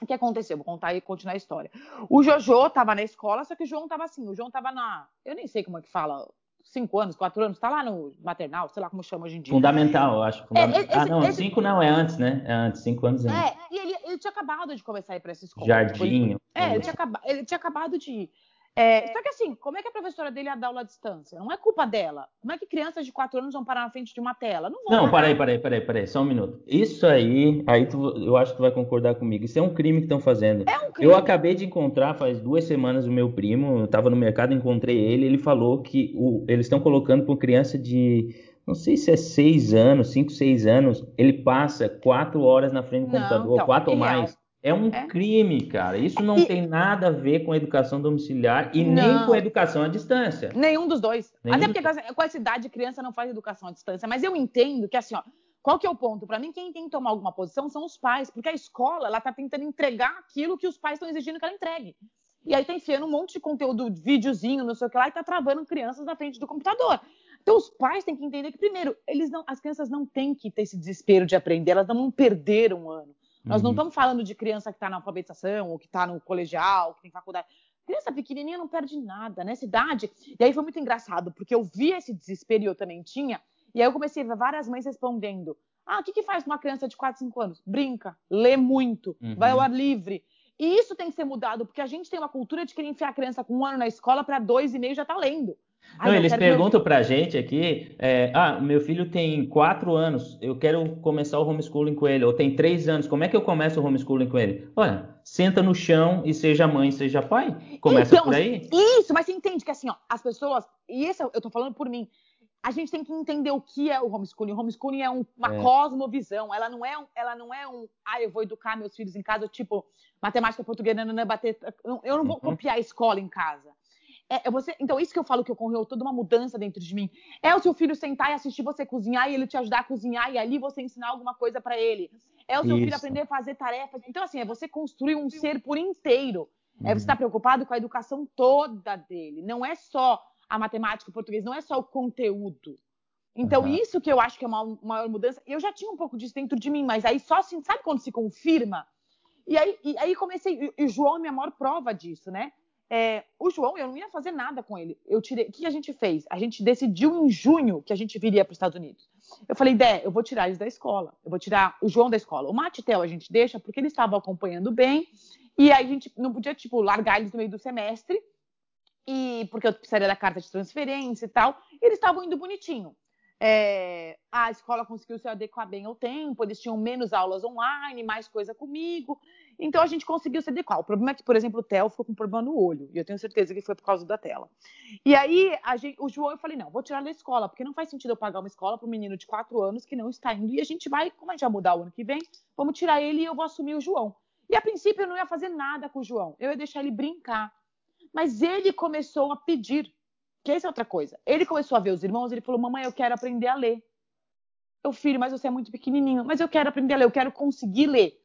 o que aconteceu? Vou contar e continuar a história. O Jojo tava na escola, só que o João tava assim, o João tava na. Eu nem sei como é que fala, cinco anos, quatro anos, tá lá no maternal, sei lá como chama hoje em dia. Fundamental, eu acho. É, fundamental. É, esse, ah, não, esse... cinco não, é antes, né? É antes, cinco anos antes. É, e ele, ele tinha acabado de começar a ir pra essa escola. Jardim. Tipo, é, ele tinha, ele tinha acabado de ir. É, só que assim, como é que a professora dele ia dar aula à distância? Não é culpa dela. Como é que crianças de 4 anos vão parar na frente de uma tela? Não vão. Não, peraí, peraí, peraí, peraí, só um minuto. Isso aí, aí tu, eu acho que tu vai concordar comigo. Isso é um crime que estão fazendo. É um crime. Eu acabei de encontrar faz duas semanas o meu primo, eu tava no mercado, encontrei ele, ele falou que o, eles estão colocando para criança de não sei se é seis anos, cinco, seis anos, ele passa quatro horas na frente do não, computador, então, quatro ou mais. É um é? crime, cara. Isso não e... tem nada a ver com a educação domiciliar e não. nem com a educação à distância. Nenhum dos dois. Nenhum Até porque com essa idade criança não faz educação à distância. Mas eu entendo que assim, ó, qual que é o ponto? Para mim, quem tem que tomar alguma posição são os pais, porque a escola ela tá tentando entregar aquilo que os pais estão exigindo que ela entregue. E aí tá enfiando um monte de conteúdo, videozinho, não sei o que lá, e tá travando crianças na frente do computador. Então os pais têm que entender que, primeiro, eles não, as crianças não têm que ter esse desespero de aprender, elas não vão perder um ano. Nós uhum. não estamos falando de criança que está na alfabetização, ou que está no colegial, que tem faculdade. Criança pequenininha não perde nada nessa idade. E aí foi muito engraçado, porque eu vi esse desespero e eu também tinha. E aí eu comecei a ver várias mães respondendo: Ah, o que, que faz uma criança de 4, 5 anos? Brinca, lê muito, uhum. vai ao ar livre. E isso tem que ser mudado, porque a gente tem uma cultura de querer enfiar a criança com um ano na escola para dois e meio já tá lendo. Ai, não, eles perguntam meu... pra gente aqui, é, ah, meu filho tem quatro anos, eu quero começar o homeschooling com ele, ou tem três anos, como é que eu começo o homeschooling com ele? Olha, senta no chão e seja mãe, seja pai. Começa então, por aí. Isso, mas você entende que assim, ó, as pessoas, e isso eu tô falando por mim, a gente tem que entender o que é o homeschooling. O homeschooling é um, uma é. cosmovisão. Ela não é um, ela não é um, ah, eu vou educar meus filhos em casa, tipo, matemática portuguesa, não, bater. Eu não vou uhum. copiar a escola em casa. É, é, você, então, isso que eu falo que ocorreu toda uma mudança dentro de mim. É o seu filho sentar e assistir você cozinhar e ele te ajudar a cozinhar e ali você ensinar alguma coisa para ele. É o seu isso. filho aprender a fazer tarefas. Então, assim, é você construir um ser por inteiro. É você estar tá preocupado com a educação toda dele. Não é só a matemática, o português, não é só o conteúdo. Então, uhum. isso que eu acho que é uma maior mudança. Eu já tinha um pouco disso dentro de mim, mas aí só assim, sabe quando se confirma? E aí, e aí comecei, e o João é a minha maior prova disso, né? É, o João, eu não ia fazer nada com ele. Eu tirei. O que a gente fez? A gente decidiu em junho que a gente viria para os Estados Unidos. Eu falei, Dé, eu vou tirar eles da escola. Eu vou tirar o João da escola. O Matitel a gente deixa porque eles estavam acompanhando bem. E aí a gente não podia, tipo, largar eles no meio do semestre. E porque eu precisaria da carta de transferência e tal. E eles estavam indo bonitinho. É, a escola conseguiu se adequar bem ao tempo, eles tinham menos aulas online, mais coisa comigo. Então a gente conseguiu se adequar. O problema é que, por exemplo, o Theo ficou com um problema no olho. E eu tenho certeza que foi por causa da tela. E aí, gente, o João, eu falei, não, vou tirar da escola, porque não faz sentido eu pagar uma escola para um menino de 4 anos que não está indo. E a gente vai, como a gente vai mudar o ano que vem, vamos tirar ele e eu vou assumir o João. E a princípio eu não ia fazer nada com o João. Eu ia deixar ele brincar. Mas ele começou a pedir. Que essa é outra coisa. Ele começou a ver os irmãos, ele falou, mamãe, eu quero aprender a ler. Eu, filho, mas você é muito pequenininho. Mas eu quero aprender a ler, eu quero conseguir ler.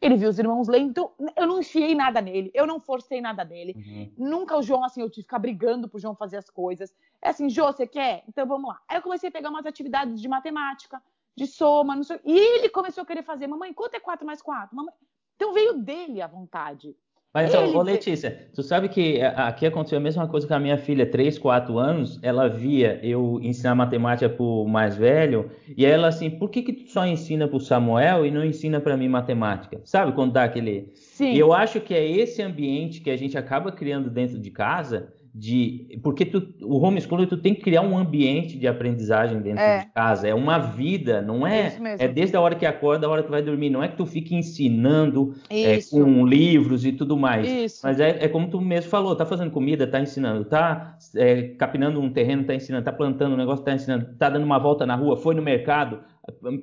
Ele viu os irmãos lendo, então eu não enfiei nada nele, eu não forcei nada nele. Uhum. Nunca o João, assim, eu tive que ficar brigando pro João fazer as coisas. É assim, Jô, você quer? Então vamos lá. Aí eu comecei a pegar umas atividades de matemática, de soma, não sei. E ele começou a querer fazer, mamãe, quanto é 4 mais 4? Mamãe... Então veio dele a vontade. Mas, ele... ô, Letícia, tu sabe que aqui aconteceu a mesma coisa com a minha filha, 3, 4 anos, ela via eu ensinar matemática pro mais velho, e ela assim, por que que tu só ensina pro Samuel e não ensina para mim matemática? Sabe quando dá aquele... Sim. E eu acho que é esse ambiente que a gente acaba criando dentro de casa, de porque tu, o homeschooling tu tem que criar um ambiente de aprendizagem dentro é. de casa. É uma vida não é? É, desde a hora que acorda a hora que vai dormir. Não é que tu fique ensinando é, com livros e tudo mais. Isso. mas é, é, como tu mesmo falou tá fazendo comida tá ensinando tá é, capinando um terreno tá ensinando tá plantando um negócio tá ensinando tá dando uma volta na rua foi no mercado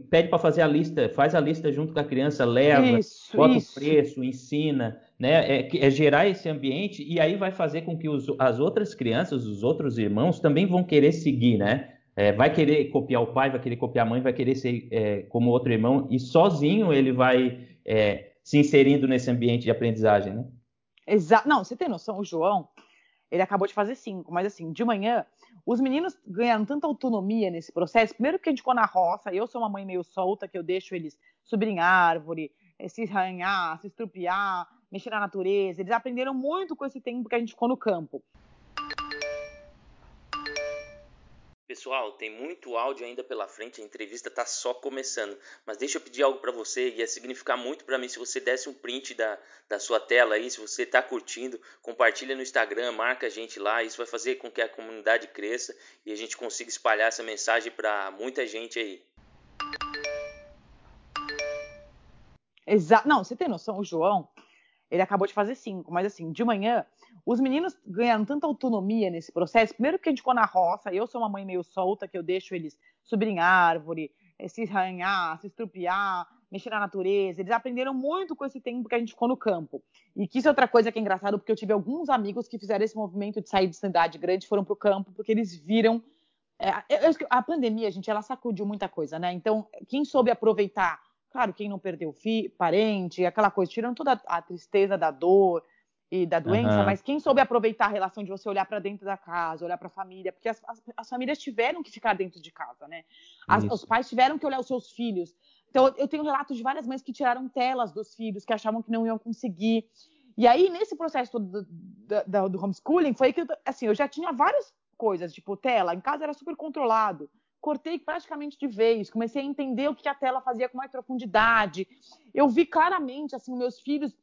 pede para fazer a lista faz a lista junto com a criança leva isso, bota isso. o preço ensina né? É, é, gerar esse ambiente e aí vai fazer com que os, as outras crianças, os outros irmãos também vão querer seguir, né? É, vai querer copiar o pai, vai querer copiar a mãe, vai querer ser é, como outro irmão e sozinho ele vai é, se inserindo nesse ambiente de aprendizagem, né? Exato. Não, você tem noção, o João, ele acabou de fazer cinco, mas assim, de manhã, os meninos ganharam tanta autonomia nesse processo. Primeiro que a gente ficou na roça, eu sou uma mãe meio solta, que eu deixo eles subir em árvore, é, se arranhar, se estrupiar, mexer na natureza. Eles aprenderam muito com esse tempo que a gente ficou no campo. Pessoal, tem muito áudio ainda pela frente, a entrevista está só começando. Mas deixa eu pedir algo para você, ia significar muito para mim se você desse um print da, da sua tela aí, se você está curtindo, compartilha no Instagram, marca a gente lá, isso vai fazer com que a comunidade cresça e a gente consiga espalhar essa mensagem para muita gente aí. Exato. Não, você tem noção, o João, ele acabou de fazer cinco, mas assim, de manhã, os meninos ganharam tanta autonomia nesse processo. Primeiro porque a gente ficou na roça, eu sou uma mãe meio solta, que eu deixo eles subir em árvore, eh, se arranhar, se estrupiar, mexer na natureza. Eles aprenderam muito com esse tempo que a gente ficou no campo. E que isso é outra coisa que é engraçado, porque eu tive alguns amigos que fizeram esse movimento de sair de cidade grande, foram para o campo, porque eles viram. É, a pandemia, gente, ela sacudiu muita coisa, né? Então, quem soube aproveitar Claro, quem não perdeu fi, parente, aquela coisa, tirando toda a tristeza da dor e da doença, uhum. mas quem soube aproveitar a relação de você olhar para dentro da casa, olhar para a família, porque as, as, as, famílias tiveram que ficar dentro de casa, né? As, os pais tiveram que olhar os seus filhos. Então, eu tenho relatos de várias mães que tiraram telas dos filhos, que achavam que não iam conseguir. E aí, nesse processo do, do, do homeschooling, foi que, assim, eu já tinha várias coisas, tipo, tela, em casa era super controlado cortei praticamente de vez, comecei a entender o que a tela fazia com mais profundidade. Eu vi claramente assim meus filhos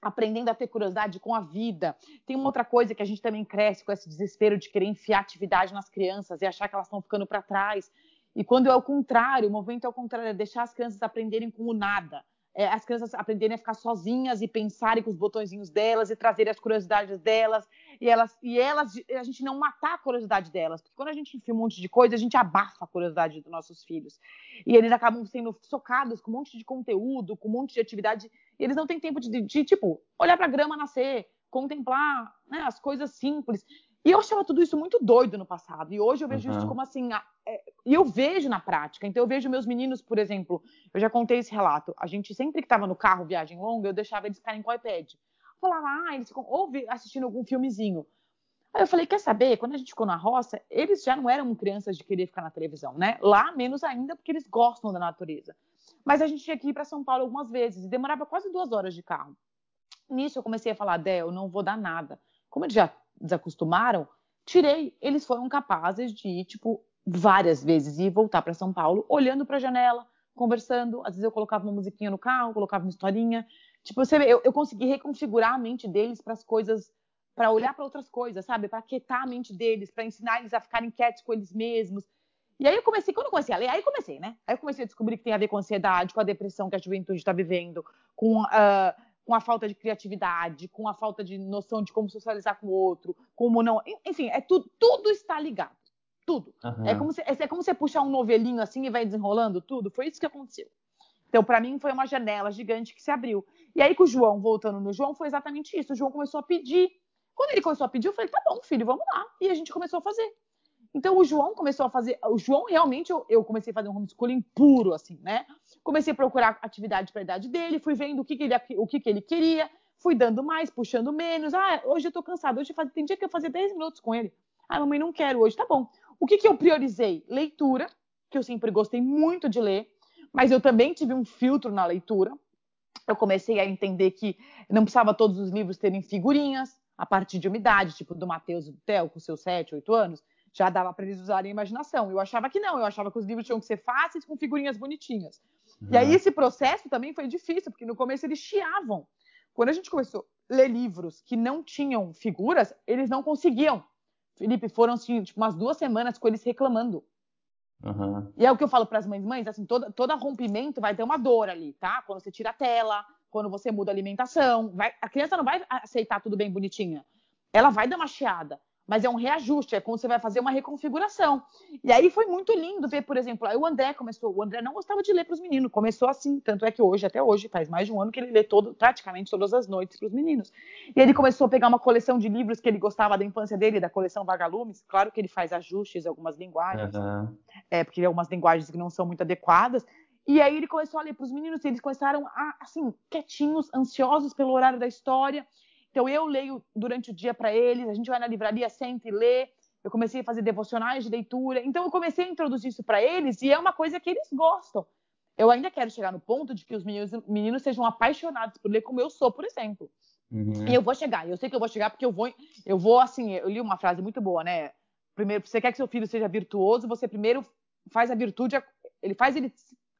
aprendendo a ter curiosidade com a vida. Tem uma outra coisa que a gente também cresce com esse desespero de querer enfiar atividade nas crianças e achar que elas estão ficando para trás. E quando é o contrário, o movimento é o contrário, é deixar as crianças aprenderem com o nada é, as crianças aprenderem a ficar sozinhas e pensarem com os botõezinhos delas e trazerem as curiosidades delas e elas e elas a gente não matar a curiosidade delas porque quando a gente enfia um monte de coisa a gente abafa a curiosidade dos nossos filhos. E eles acabam sendo socados com um monte de conteúdo com um monte de atividade e eles não têm tempo de, de, de tipo olhar para a grama nascer contemplar né, as coisas simples e eu achava tudo isso muito doido no passado. E hoje eu vejo uhum. isso como assim. É, e eu vejo na prática. Então eu vejo meus meninos, por exemplo, eu já contei esse relato. A gente sempre que estava no carro, viagem longa, eu deixava eles ficarem com o iPad. Eu falava, ah, eles ficam ou assistindo algum filmezinho. Aí eu falei, quer saber? Quando a gente ficou na roça, eles já não eram crianças de querer ficar na televisão, né? Lá, menos ainda, porque eles gostam da natureza. Mas a gente tinha que ir para São Paulo algumas vezes e demorava quase duas horas de carro. Nisso eu comecei a falar, Dé, eu não vou dar nada. Como eles já desacostumaram, tirei. Eles foram capazes de ir, tipo, várias vezes e voltar para São Paulo, olhando para a janela, conversando. Às vezes eu colocava uma musiquinha no carro, colocava uma historinha. Tipo, você vê, eu, eu consegui reconfigurar a mente deles para as coisas, para olhar para outras coisas, sabe? Para quietar a mente deles, para ensinar eles a ficarem quietos com eles mesmos. E aí eu comecei, quando eu comecei a ler, aí comecei, né? Aí eu comecei a descobrir que tem a ver com a ansiedade, com a depressão que a juventude está vivendo, com uh, com a falta de criatividade, com a falta de noção de como socializar com o outro, como não. Enfim, é tudo, tudo está ligado. Tudo. Uhum. É, como se, é, é como você puxar um novelinho assim e vai desenrolando tudo. Foi isso que aconteceu. Então, para mim, foi uma janela gigante que se abriu. E aí, com o João, voltando no João, foi exatamente isso. O João começou a pedir. Quando ele começou a pedir, eu falei, tá bom, filho, vamos lá. E a gente começou a fazer. Então o João começou a fazer. O João realmente eu, eu comecei a fazer um homeschooling puro, assim, né? Comecei a procurar atividade para a idade dele, fui vendo o que, que ele, o que, que ele queria, fui dando mais, puxando menos. Ah, hoje eu tô cansado. Hoje faz, tem dia que eu fazia 10 minutos com ele. Ah, mamãe, não quero hoje. Tá bom. O que, que eu priorizei? Leitura, que eu sempre gostei muito de ler, mas eu também tive um filtro na leitura. eu comecei a entender que não precisava todos os livros terem figurinhas, a partir de uma idade, tipo do Mateus e do Theo, com seus 7, 8 anos, já dava para eles usarem a imaginação. Eu achava que não, eu achava que os livros tinham que ser fáceis, com figurinhas bonitinhas. Uhum. E aí esse processo também foi difícil, porque no começo eles chiavam. Quando a gente começou a ler livros que não tinham figuras, eles não conseguiam. Felipe, foram assim, tipo, umas duas semanas com eles reclamando. Uhum. E é o que eu falo para as mães, mães, assim, toda, todo rompimento vai ter uma dor ali, tá? Quando você tira a tela, quando você muda a alimentação, vai, a criança não vai aceitar tudo bem bonitinha. Ela vai dar uma chiada mas é um reajuste, é quando você vai fazer uma reconfiguração. E aí foi muito lindo ver, por exemplo, aí o André começou, o André não gostava de ler para os meninos, começou assim, tanto é que hoje, até hoje, faz mais de um ano que ele lê todo, praticamente todas as noites para os meninos. E ele começou a pegar uma coleção de livros que ele gostava da infância dele, da coleção Vagalumes, claro que ele faz ajustes, algumas linguagens, uhum. é, porque algumas linguagens que não são muito adequadas, e aí ele começou a ler para os meninos, e eles começaram a, assim, quietinhos, ansiosos pelo horário da história, então eu leio durante o dia para eles, a gente vai na livraria, senta e lê. Eu comecei a fazer devocionais de leitura. Então eu comecei a introduzir isso para eles e é uma coisa que eles gostam. Eu ainda quero chegar no ponto de que os meninos, meninos sejam apaixonados por ler como eu sou, por exemplo. Uhum. E eu vou chegar. Eu sei que eu vou chegar porque eu vou, eu vou assim. Eu li uma frase muito boa, né? Primeiro, você quer que seu filho seja virtuoso, você primeiro faz a virtude, ele faz ele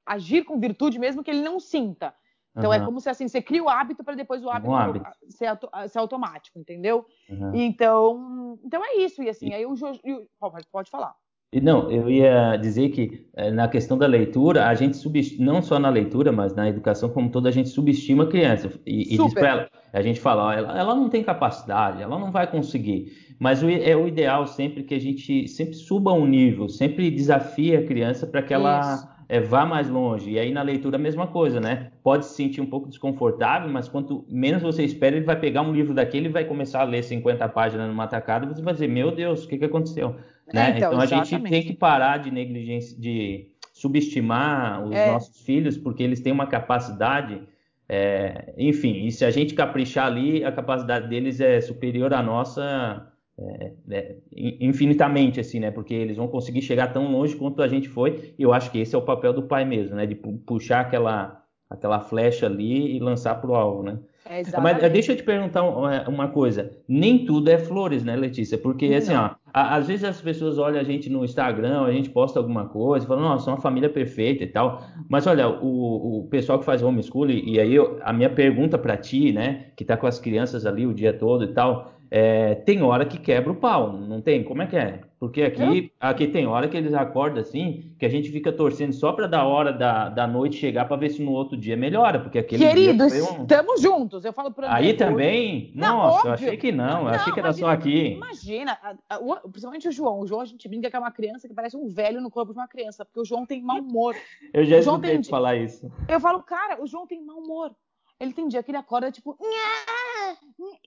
agir com virtude mesmo que ele não sinta. Então uhum. é como se assim, você cria o hábito para depois o hábito, um hábito. Ser, ser, automático, entendeu? Uhum. Então, então é isso. E assim, e... aí o Jorge. Pode, pode falar. Não, eu ia dizer que eh, na questão da leitura, a gente subestima, não só na leitura, mas na educação como toda, a gente subestima a criança. E, e diz para ela, a gente fala, ó, ela, ela, não tem capacidade, ela não vai conseguir. Mas o, é o ideal sempre que a gente sempre suba um nível, sempre desafie a criança para que ela. Isso é, vá mais longe. E aí na leitura a mesma coisa, né? Pode se sentir um pouco desconfortável, mas quanto menos você espera, ele vai pegar um livro daquele e vai começar a ler 50 páginas numa tacada e você vai dizer, meu Deus, o que, que aconteceu? É, né? Então, então a gente tem que parar de negligência, de subestimar os é. nossos filhos, porque eles têm uma capacidade. É, enfim, e se a gente caprichar ali, a capacidade deles é superior à nossa é, é, infinitamente, assim, né? Porque eles vão conseguir chegar tão longe quanto a gente foi. E eu acho que esse é o papel do pai mesmo, né? De puxar aquela, aquela flecha ali e lançar pro alvo, né? É Mas deixa eu te perguntar uma coisa. Nem tudo é flores, né, Letícia? Porque, Não. assim, ó, às vezes as pessoas olham a gente no Instagram, a gente posta alguma coisa, falam, nossa, é uma família perfeita e tal. Mas olha, o, o pessoal que faz homeschooling, e aí eu, a minha pergunta para ti, né, que tá com as crianças ali o dia todo e tal, é, tem hora que quebra o pau, não tem? Como é que é? Porque aqui, aqui tem hora que eles acordam assim, que a gente fica torcendo só para da hora da, da noite chegar para ver se no outro dia melhora, porque aquele Queridos, um... estamos juntos. Eu falo para Aí também? Não, Nossa, óbvio. eu achei que não, não eu achei que era imagina, só aqui. Imagina, a, a, principalmente o João. O João a gente brinca que é uma criança que parece um velho no corpo de uma criança, porque o João tem mau humor. eu já escutei tem... falar isso. Eu falo, cara, o João tem mau humor. Ele tem dia que ele acorda tipo.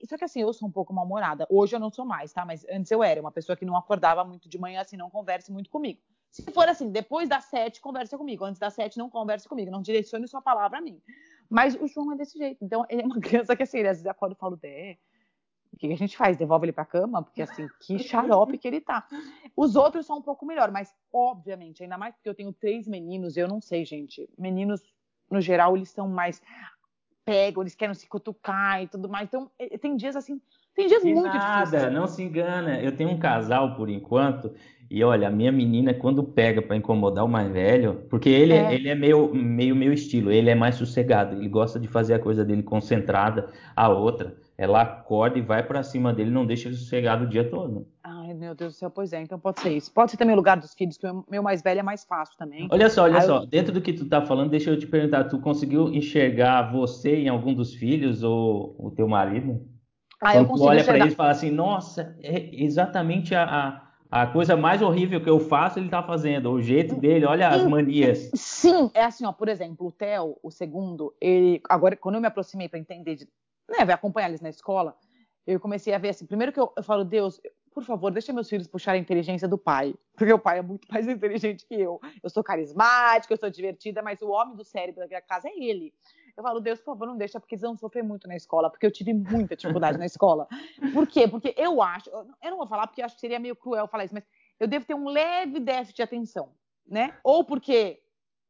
Só que assim, eu sou um pouco mal-humorada. Hoje eu não sou mais, tá? Mas antes eu era uma pessoa que não acordava muito de manhã, assim, não converse muito comigo. Se for assim, depois das sete, conversa comigo. Antes das sete, não converse comigo. Não direcione sua palavra a mim. Mas o João é desse jeito. Então, ele é uma criança que, assim, ele às vezes acorda e fala, Dé, o que a gente faz? Devolve ele pra cama? Porque, assim, que xarope que ele tá. Os outros são um pouco melhor, mas, obviamente, ainda mais porque eu tenho três meninos, eu não sei, gente. Meninos, no geral, eles são mais pegam, eles querem se cutucar e tudo mais. Então, tem dias assim, tem dias muito nada, difíceis. não se engana. Eu tenho um casal por enquanto, e olha, a minha menina, quando pega para incomodar o mais velho, porque ele é, ele é meio, meio meu estilo, ele é mais sossegado, ele gosta de fazer a coisa dele concentrada, a outra, ela acorda e vai para cima dele, não deixa ele sossegado o dia todo. Ai, meu Deus do céu, pois é, então pode ser isso. Pode ser também o lugar dos filhos, que o meu mais velho é mais fácil também. Olha só, olha Aí só, eu... dentro do que tu tá falando, deixa eu te perguntar, tu conseguiu enxergar você em algum dos filhos ou o teu marido? Ah, Quando eu consigo tu olha para eles e fala assim, nossa, é exatamente a, a, a, coisa mais horrível que eu faço, ele tá fazendo, o jeito dele, olha as manias. Sim, é assim, ó, por exemplo, o Theo, o segundo, ele, agora, quando eu me aproximei para entender, de, né, acompanhar eles na escola, eu comecei a ver assim, primeiro que eu, eu falo, Deus, por favor, deixa meus filhos puxar a inteligência do pai, porque o pai é muito mais inteligente que eu. Eu sou carismática, eu sou divertida, mas o homem do cérebro da minha casa é ele. Eu falo, Deus, por favor, não deixa, porque eles vão sofrer muito na escola, porque eu tive muita dificuldade na escola. Por quê? Porque eu acho, eu não vou falar porque acho que seria meio cruel falar isso, mas eu devo ter um leve déficit de atenção, né? Ou porque,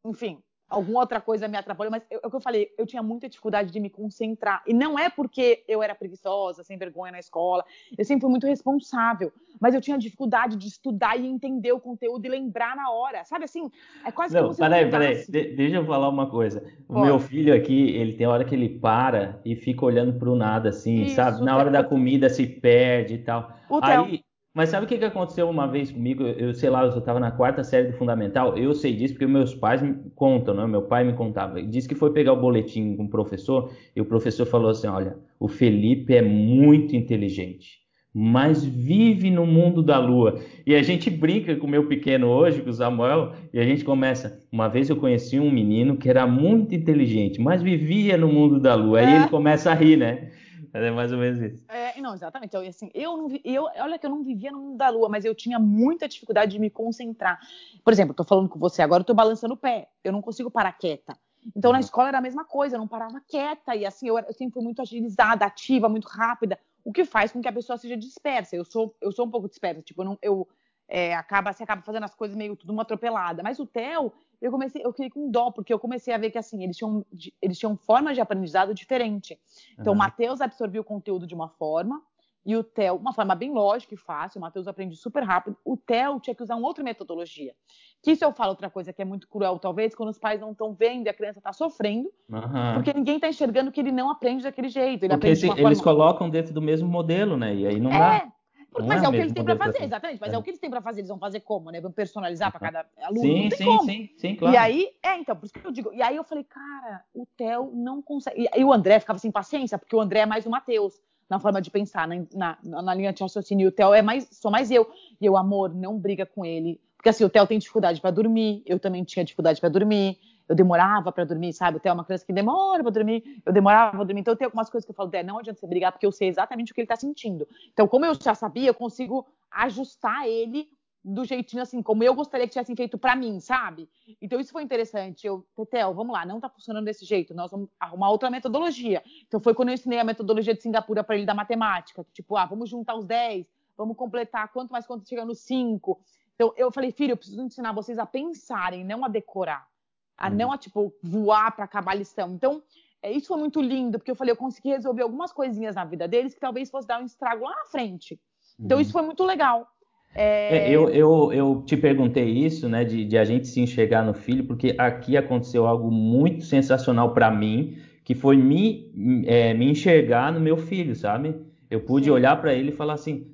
enfim, alguma outra coisa me atrapalhou, mas é o que eu falei, eu tinha muita dificuldade de me concentrar. E não é porque eu era preguiçosa, sem vergonha na escola, eu sempre fui muito responsável, mas eu tinha dificuldade de estudar e entender o conteúdo e lembrar na hora, sabe assim? É quase não, que peraí, peraí, de deixa eu falar uma coisa. O Pode. meu filho aqui, ele tem hora que ele para e fica olhando para o nada, assim, Isso, sabe? Na hora da comida se perde e tal. O Aí, mas sabe o que, que aconteceu uma vez comigo? Eu sei lá, eu estava na quarta série do Fundamental. Eu sei disso porque meus pais me contam, né? Meu pai me contava. Ele disse que foi pegar o boletim com o professor e o professor falou assim: Olha, o Felipe é muito inteligente, mas vive no mundo da lua. E a gente brinca com o meu pequeno hoje, com o Samuel, e a gente começa. Uma vez eu conheci um menino que era muito inteligente, mas vivia no mundo da lua. Aí ele começa a rir, né? É mais ou menos isso. É, não, exatamente. Eu, assim, eu não eu, olha que eu não vivia no mundo da lua, mas eu tinha muita dificuldade de me concentrar. Por exemplo, eu tô falando com você agora, eu tô balançando o pé. Eu não consigo parar quieta. Então, uhum. na escola era a mesma coisa, eu não parava quieta. E assim, eu, eu sempre fui muito agilizada, ativa, muito rápida, o que faz com que a pessoa seja dispersa. Eu sou, eu sou um pouco dispersa, tipo, eu, não, eu é, acaba, você acaba fazendo as coisas meio tudo uma atropelada. Mas o Theo, eu comecei, eu fiquei com dó, porque eu comecei a ver que assim, eles tinham, eles tinham formas de aprendizado diferente. Então, uhum. o Matheus absorvia o conteúdo de uma forma, e o Theo, uma forma bem lógica e fácil, o Matheus aprende super rápido. O Theo tinha que usar uma outra metodologia. Que isso eu falo outra coisa que é muito cruel, talvez, quando os pais não estão vendo e a criança está sofrendo, uhum. porque ninguém está enxergando que ele não aprende daquele jeito. Ele porque aprende eles forma... colocam dentro do mesmo modelo, né? E aí não é, dá. Porque, mas é, é o que eles têm para fazer, exatamente. Mas é. é. o que eles têm para fazer. Eles vão fazer como, né? Vão personalizar para cada aluno. Sim, sim, como. sim, sim, claro. E aí, é, então, por isso que eu digo. E aí eu falei, cara, o Theo não consegue. E, o André ficava sem paciência, porque o André é mais o Matheus na forma de pensar, na, na, na linha de raciocínio. E o Theo é mais, sou mais eu. E eu, amor, não briga com ele. Porque assim, o Theo tem dificuldade para dormir, eu também tinha dificuldade para dormir eu demorava para dormir, sabe? Até uma criança que demora para dormir, eu demorava para dormir. Então tem algumas coisas que eu falo, não adianta você brigar, porque eu sei exatamente o que ele está sentindo. Então, como eu já sabia, eu consigo ajustar ele do jeitinho assim, como eu gostaria que tivessem feito para mim, sabe? Então isso foi interessante. Eu, Tetel, vamos lá, não tá funcionando desse jeito, nós vamos arrumar outra metodologia. Então foi quando eu ensinei a metodologia de Singapura para ele da matemática, tipo, ah, vamos juntar os 10, vamos completar quanto mais quanto chega no 5. Então eu falei, filho, eu preciso ensinar vocês a pensarem, não a decorar a não a tipo voar para acabar a lição. Então, é, isso foi muito lindo, porque eu falei, eu consegui resolver algumas coisinhas na vida deles que talvez fosse dar um estrago lá na frente. Então, uhum. isso foi muito legal. É... É, eu, eu, eu te perguntei isso, né, de, de, a gente se enxergar no filho, porque aqui aconteceu algo muito sensacional para mim, que foi me, é, me enxergar no meu filho, sabe? Eu pude Sim. olhar para ele e falar assim: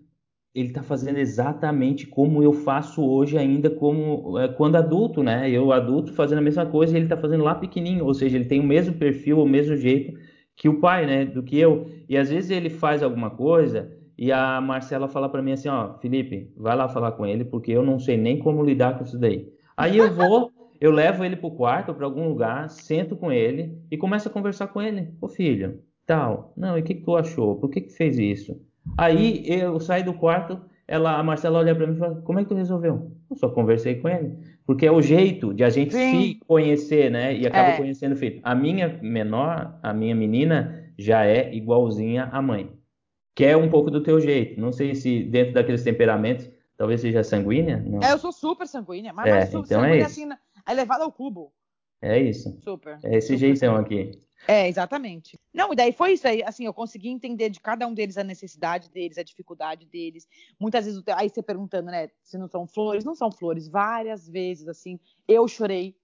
ele está fazendo exatamente como eu faço hoje ainda como é, quando adulto, né? Eu adulto fazendo a mesma coisa e ele está fazendo lá pequenininho, ou seja, ele tem o mesmo perfil, o mesmo jeito que o pai, né? Do que eu. E às vezes ele faz alguma coisa e a Marcela fala para mim assim, ó, Felipe, vai lá falar com ele porque eu não sei nem como lidar com isso daí. Aí eu vou, eu levo ele pro quarto, para algum lugar, sento com ele e começo a conversar com ele. Ô filho, tal, não, e o que, que tu achou? Por que que fez isso? Aí eu saí do quarto, ela, a Marcela olha para mim e fala: Como é que tu resolveu? Eu só conversei com ele. Porque é o jeito de a gente Sim. se conhecer, né? E acaba é. conhecendo o filho. A minha menor, a minha menina, já é igualzinha à mãe. Que é um pouco do teu jeito. Não sei se dentro daqueles temperamentos, talvez seja sanguínea. Não. É, eu sou super sanguínea, mas, é, mas super então é sanguínea é assim, elevada ao cubo. É isso. Super. É esse super jeitão aqui. É, exatamente. Não, e daí foi isso aí, assim, eu consegui entender de cada um deles a necessidade deles, a dificuldade deles. Muitas vezes, aí você perguntando, né, se não são flores, não são flores. Várias vezes, assim, eu chorei.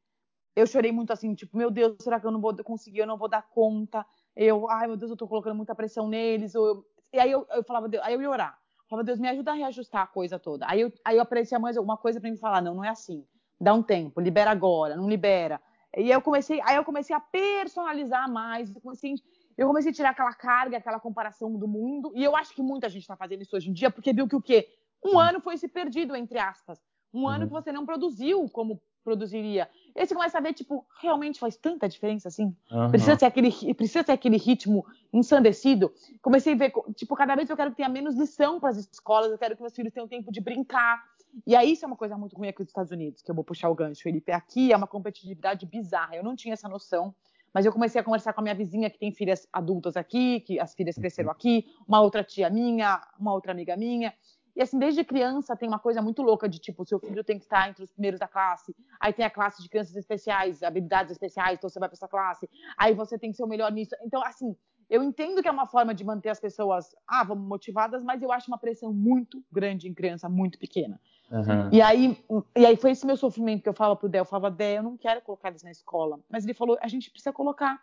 Eu chorei muito assim, tipo, meu Deus, será que eu não vou conseguir, eu não vou dar conta? Eu, ai, meu Deus, eu tô colocando muita pressão neles. Eu, e aí eu, eu falava, aí eu ia orar. Eu falava, Deus, me ajuda a reajustar a coisa toda. Aí eu, aí eu aparecia mais alguma coisa para me falar, não, não é assim. Dá um tempo, libera agora, não libera e eu comecei, aí eu comecei a personalizar mais, eu comecei, eu comecei a tirar aquela carga, aquela comparação do mundo, e eu acho que muita gente está fazendo isso hoje em dia, porque viu que o quê? Um ano foi se perdido, entre aspas. Um uhum. ano que você não produziu como produziria. E aí você começa a ver, tipo, realmente faz tanta diferença assim? Uhum. Precisa, ter aquele, precisa ter aquele ritmo ensandecido. Comecei a ver, tipo, cada vez eu quero que tenha menos lição para as escolas, eu quero que meus filhos tenham tempo de brincar. E aí isso é uma coisa muito ruim aqui dos Estados Unidos, que eu vou puxar o gancho, Felipe. Aqui é uma competitividade bizarra. Eu não tinha essa noção, mas eu comecei a conversar com a minha vizinha que tem filhas adultas aqui, que as filhas cresceram aqui, uma outra tia minha, uma outra amiga minha. E assim, desde criança tem uma coisa muito louca de tipo, seu filho tem que estar entre os primeiros da classe. Aí tem a classe de crianças especiais, habilidades especiais, então você vai para essa classe. Aí você tem que ser o melhor nisso. Então, assim, eu entendo que é uma forma de manter as pessoas, ah, vamos motivadas, mas eu acho uma pressão muito grande em criança muito pequena. Uhum. E, aí, e aí foi esse meu sofrimento que eu falo pro Dé. Eu falava, Dé, eu não quero colocar eles na escola. Mas ele falou, a gente precisa colocar.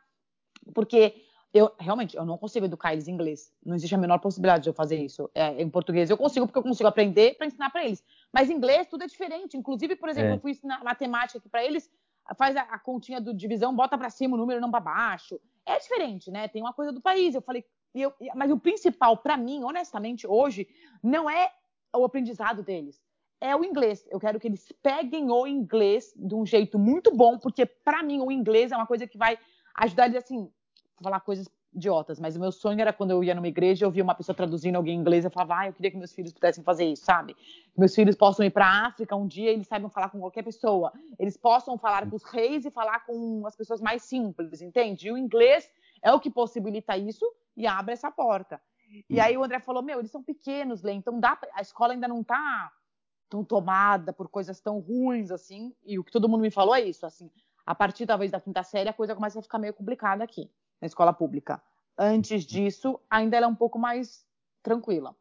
Porque eu realmente eu não consigo educar eles em inglês. Não existe a menor possibilidade de eu fazer isso. É, em português eu consigo porque eu consigo aprender para ensinar para eles. Mas em inglês tudo é diferente. Inclusive, por exemplo, é. eu fui ensinar matemática aqui para eles, faz a, a, continha do divisão, bota para cima o número, não para baixo. É diferente, né? Tem uma coisa do país. Eu falei, eu, mas o principal para mim, honestamente, hoje, não é o aprendizado deles. É o inglês. Eu quero que eles peguem o inglês de um jeito muito bom, porque para mim o inglês é uma coisa que vai ajudar eles assim falar coisas idiotas, mas o meu sonho era quando eu ia numa igreja, eu via uma pessoa traduzindo alguém em inglês, eu falava, ah, eu queria que meus filhos pudessem fazer isso, sabe? Que meus filhos possam ir para a África um dia, eles saibam falar com qualquer pessoa, eles possam falar com os reis e falar com as pessoas mais simples, entende? E o inglês é o que possibilita isso e abre essa porta. E aí o André falou, meu, eles são pequenos, Lê, então dá pra... a escola ainda não está tão tomada por coisas tão ruins assim, e o que todo mundo me falou é isso, assim, a partir talvez da quinta série a coisa começa a ficar meio complicada aqui na escola pública. Antes disso, ainda ela é um pouco mais tranquila.